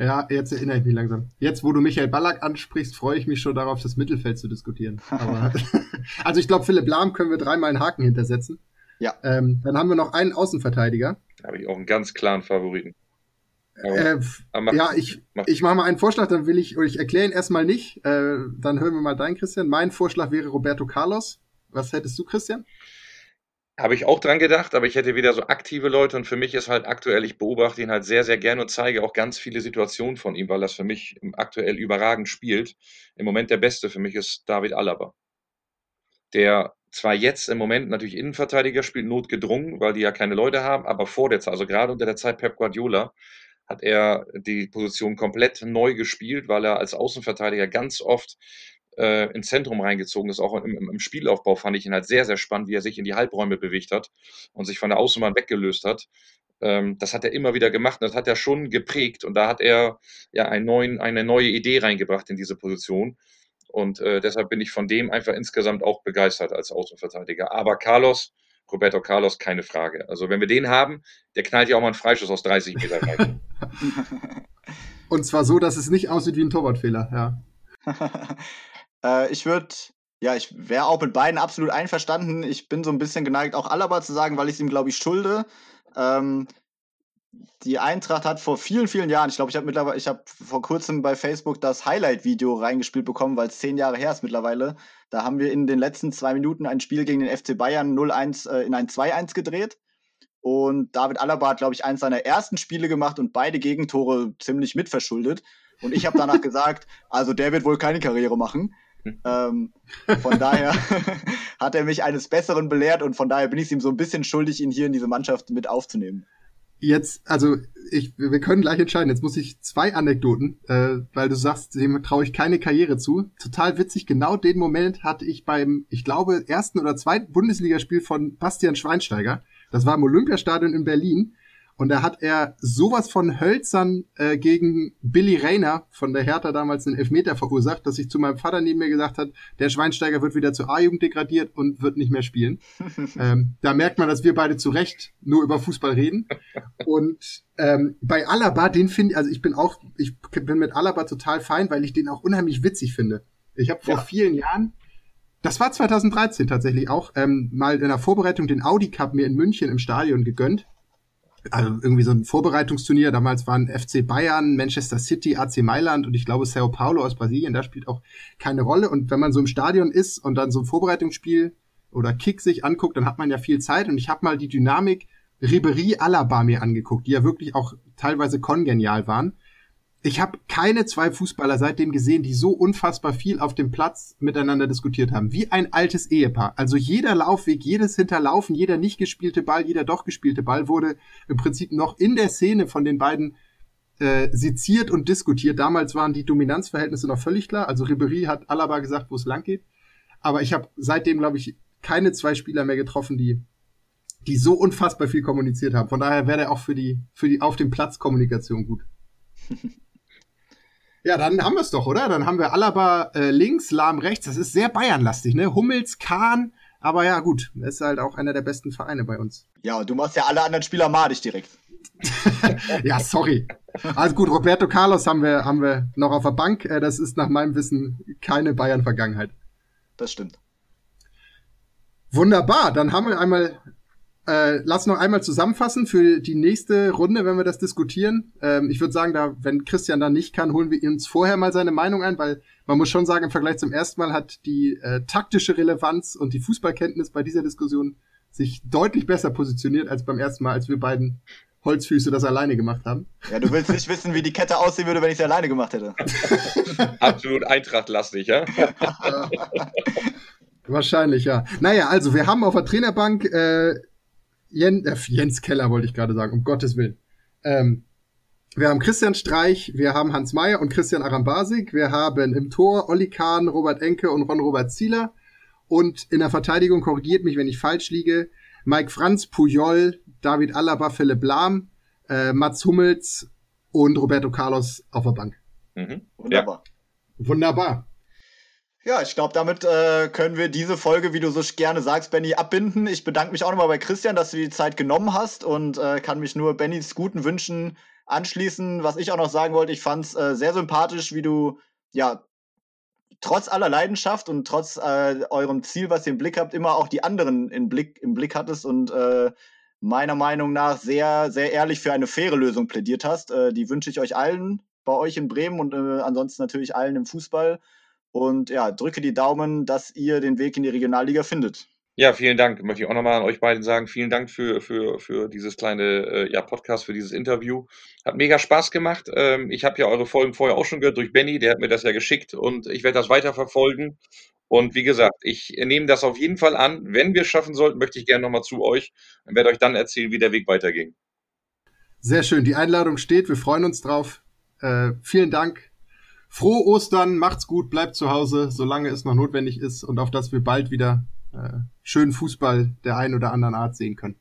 Ja, jetzt erinnere ich mich langsam. Jetzt, wo du Michael Ballack ansprichst, freue ich mich schon darauf, das Mittelfeld zu diskutieren. Aber, also ich glaube, Philipp Lahm können wir dreimal einen Haken hintersetzen. Ja. Ähm, dann haben wir noch einen Außenverteidiger. Da habe ich auch einen ganz klaren Favoriten. Äh, mach- ja, ich, mach- ich mache mal einen Vorschlag, dann will ich, ich erkläre ihn erstmal nicht. Äh, dann hören wir mal deinen, Christian. Mein Vorschlag wäre Roberto Carlos. Was hättest du, Christian? Habe ich auch dran gedacht, aber ich hätte wieder so aktive Leute und für mich ist halt aktuell, ich beobachte ihn halt sehr, sehr gerne und zeige auch ganz viele Situationen von ihm, weil das für mich aktuell überragend spielt. Im Moment der Beste für mich ist David Alaba. Der zwar jetzt im Moment natürlich Innenverteidiger spielt, notgedrungen, weil die ja keine Leute haben, aber vor der Zeit, also gerade unter der Zeit Pep Guardiola, hat er die Position komplett neu gespielt, weil er als Außenverteidiger ganz oft äh, ins Zentrum reingezogen ist. Auch im, im, Spielaufbau fand ich ihn halt sehr, sehr spannend, wie er sich in die Halbräume bewegt hat und sich von der Außenbahn weggelöst hat. Ähm, das hat er immer wieder gemacht und das hat er schon geprägt. Und da hat er ja neuen, eine neue Idee reingebracht in diese Position. Und äh, deshalb bin ich von dem einfach insgesamt auch begeistert als Außenverteidiger. Aber Carlos, Roberto Carlos, keine Frage. Also wenn wir den haben, der knallt ja auch mal einen Freischuss aus 30 Meter rein. Und zwar so, dass es nicht aussieht wie ein Torwartfehler. Ja. äh, ich würde, ja, ich wäre auch mit beiden absolut einverstanden. Ich bin so ein bisschen geneigt, auch Alaba zu sagen, weil ich es ihm, glaube ich, schulde. Ähm, die Eintracht hat vor vielen, vielen Jahren, ich glaube, ich habe mittlerweile, ich habe vor kurzem bei Facebook das Highlight-Video reingespielt bekommen, weil es zehn Jahre her ist mittlerweile. Da haben wir in den letzten zwei Minuten ein Spiel gegen den FC Bayern 0-1 äh, in ein 2-1 gedreht. Und David Alaba hat, glaube ich, eins seiner ersten Spiele gemacht und beide Gegentore ziemlich mitverschuldet. Und ich habe danach gesagt, also der wird wohl keine Karriere machen. Ähm, von daher hat er mich eines Besseren belehrt und von daher bin ich es ihm so ein bisschen schuldig, ihn hier in diese Mannschaft mit aufzunehmen. Jetzt, also ich, wir können gleich entscheiden. Jetzt muss ich zwei Anekdoten, äh, weil du sagst, dem traue ich keine Karriere zu. Total witzig. Genau den Moment hatte ich beim, ich glaube, ersten oder zweiten Bundesligaspiel von Bastian Schweinsteiger. Das war im Olympiastadion in Berlin. Und da hat er sowas von hölzern äh, gegen Billy Rayner von der Hertha damals einen Elfmeter verursacht, dass ich zu meinem Vater neben mir gesagt hat, der Schweinsteiger wird wieder zur A-Jugend degradiert und wird nicht mehr spielen. ähm, da merkt man, dass wir beide zu Recht nur über Fußball reden. Und ähm, bei Alaba, den finde also ich bin auch, ich bin mit Alaba total fein, weil ich den auch unheimlich witzig finde. Ich habe vor Ja. vielen Jahren, das war 2013 tatsächlich auch, ähm, mal in der Vorbereitung den Audi Cup mir in München im Stadion gegönnt. Also irgendwie so ein Vorbereitungsturnier. Damals waren FC Bayern, Manchester City, AC Mailand und ich glaube Sao Paulo aus Brasilien. Da spielt auch keine Rolle. Und wenn man so im Stadion ist und dann so ein Vorbereitungsspiel oder Kick sich anguckt, dann hat man ja viel Zeit. Und ich habe mal die Dynamik Ribery Alaba mir angeguckt, die ja wirklich auch teilweise kongenial waren. Ich habe keine zwei Fußballer seitdem gesehen, die so unfassbar viel auf dem Platz miteinander diskutiert haben. Wie ein altes Ehepaar. Also jeder Laufweg, jedes Hinterlaufen, jeder nicht gespielte Ball, jeder doch gespielte Ball wurde im Prinzip noch in der Szene von den beiden äh, seziert und diskutiert. Damals waren die Dominanzverhältnisse noch völlig klar. Also Ribery hat Alaba gesagt, wo es lang geht. Aber ich habe seitdem, glaube ich, keine zwei Spieler mehr getroffen, die die so unfassbar viel kommuniziert haben. Von daher wäre er auch für die für die auf dem Platz Kommunikation gut. Ja, dann haben wir es doch, oder? Dann haben wir Alaba äh, links, Lahm rechts. Das ist sehr Bayernlastig, ne? Hummels, Kahn. Aber ja, gut, das ist halt auch einer der besten Vereine bei uns. Ja, und du machst ja alle anderen Spieler madig direkt. ja, sorry. Also gut, Roberto Carlos haben wir, haben wir noch auf der Bank. Äh, das ist nach meinem Wissen keine Bayern-Vergangenheit. Das stimmt. Wunderbar, dann haben wir einmal, äh, lass noch einmal zusammenfassen für die nächste Runde, wenn wir das diskutieren. Ähm, ich würde sagen, da, wenn Christian da nicht kann, holen wir uns vorher mal seine Meinung ein, weil man muss schon sagen, im Vergleich zum ersten Mal hat die äh, taktische Relevanz und die Fußballkenntnis bei dieser Diskussion sich deutlich besser positioniert als beim ersten Mal, als wir beiden Holzfüße das alleine gemacht haben. Ja, du willst nicht wissen, wie die Kette aussehen würde, wenn ich sie alleine gemacht hätte. Absolut Eintracht-lastig, ja? Wahrscheinlich, ja. Naja, also wir haben auf der Trainerbank äh, Jens, äh, Jens Keller, wollte ich gerade sagen, um Gottes Willen. Ähm, wir haben Christian Streich, wir haben Hans Meyer und Christian Arambasik, wir haben im Tor Olli Kahn, Robert Enke und Ron-Robert Zieler und in der Verteidigung, korrigiert mich, wenn ich falsch liege, Mike Franz, Puyol, David Alaba, Philipp Lahm, äh, Mats Hummels und Roberto Carlos auf der Bank. Mhm. Wunderbar. Ja. Wunderbar. Ja, ich glaube, damit äh, können wir diese Folge, wie du so gerne sagst, Benny, abbinden. Ich bedanke mich auch nochmal bei Christian, dass du die Zeit genommen hast und äh, kann mich nur Bennys guten Wünschen anschließen. Was ich auch noch sagen wollte, ich fand es äh, sehr sympathisch, wie du ja trotz aller Leidenschaft und trotz äh, eurem Ziel, was ihr im Blick habt, immer auch die anderen im Blick, im Blick hattest und äh, meiner Meinung nach sehr, sehr ehrlich für eine faire Lösung plädiert hast. Äh, die wünsche ich euch allen bei euch in Bremen und äh, ansonsten natürlich allen im Fußball. Und ja, drücke die Daumen, dass ihr den Weg in die Regionalliga findet. Ja, vielen Dank. Möchte ich auch nochmal an euch beiden sagen. Vielen Dank für, für, für dieses kleine äh, ja, Podcast, für dieses Interview. Hat mega Spaß gemacht. Ähm, ich habe ja eure Folgen vorher auch schon gehört durch Benny, der hat mir das ja geschickt und ich werde das weiterverfolgen. Und wie gesagt, ich nehme das auf jeden Fall an. Wenn wir es schaffen sollten, möchte ich gerne nochmal zu euch und werde euch dann erzählen, wie der Weg weiterging. Sehr schön. Die Einladung steht. Wir freuen uns drauf. Äh, vielen Dank. Frohe Ostern. Macht's gut. Bleibt zu Hause, solange es noch notwendig ist und auf dass wir bald wieder äh, schönen Fußball der einen oder anderen Art sehen können.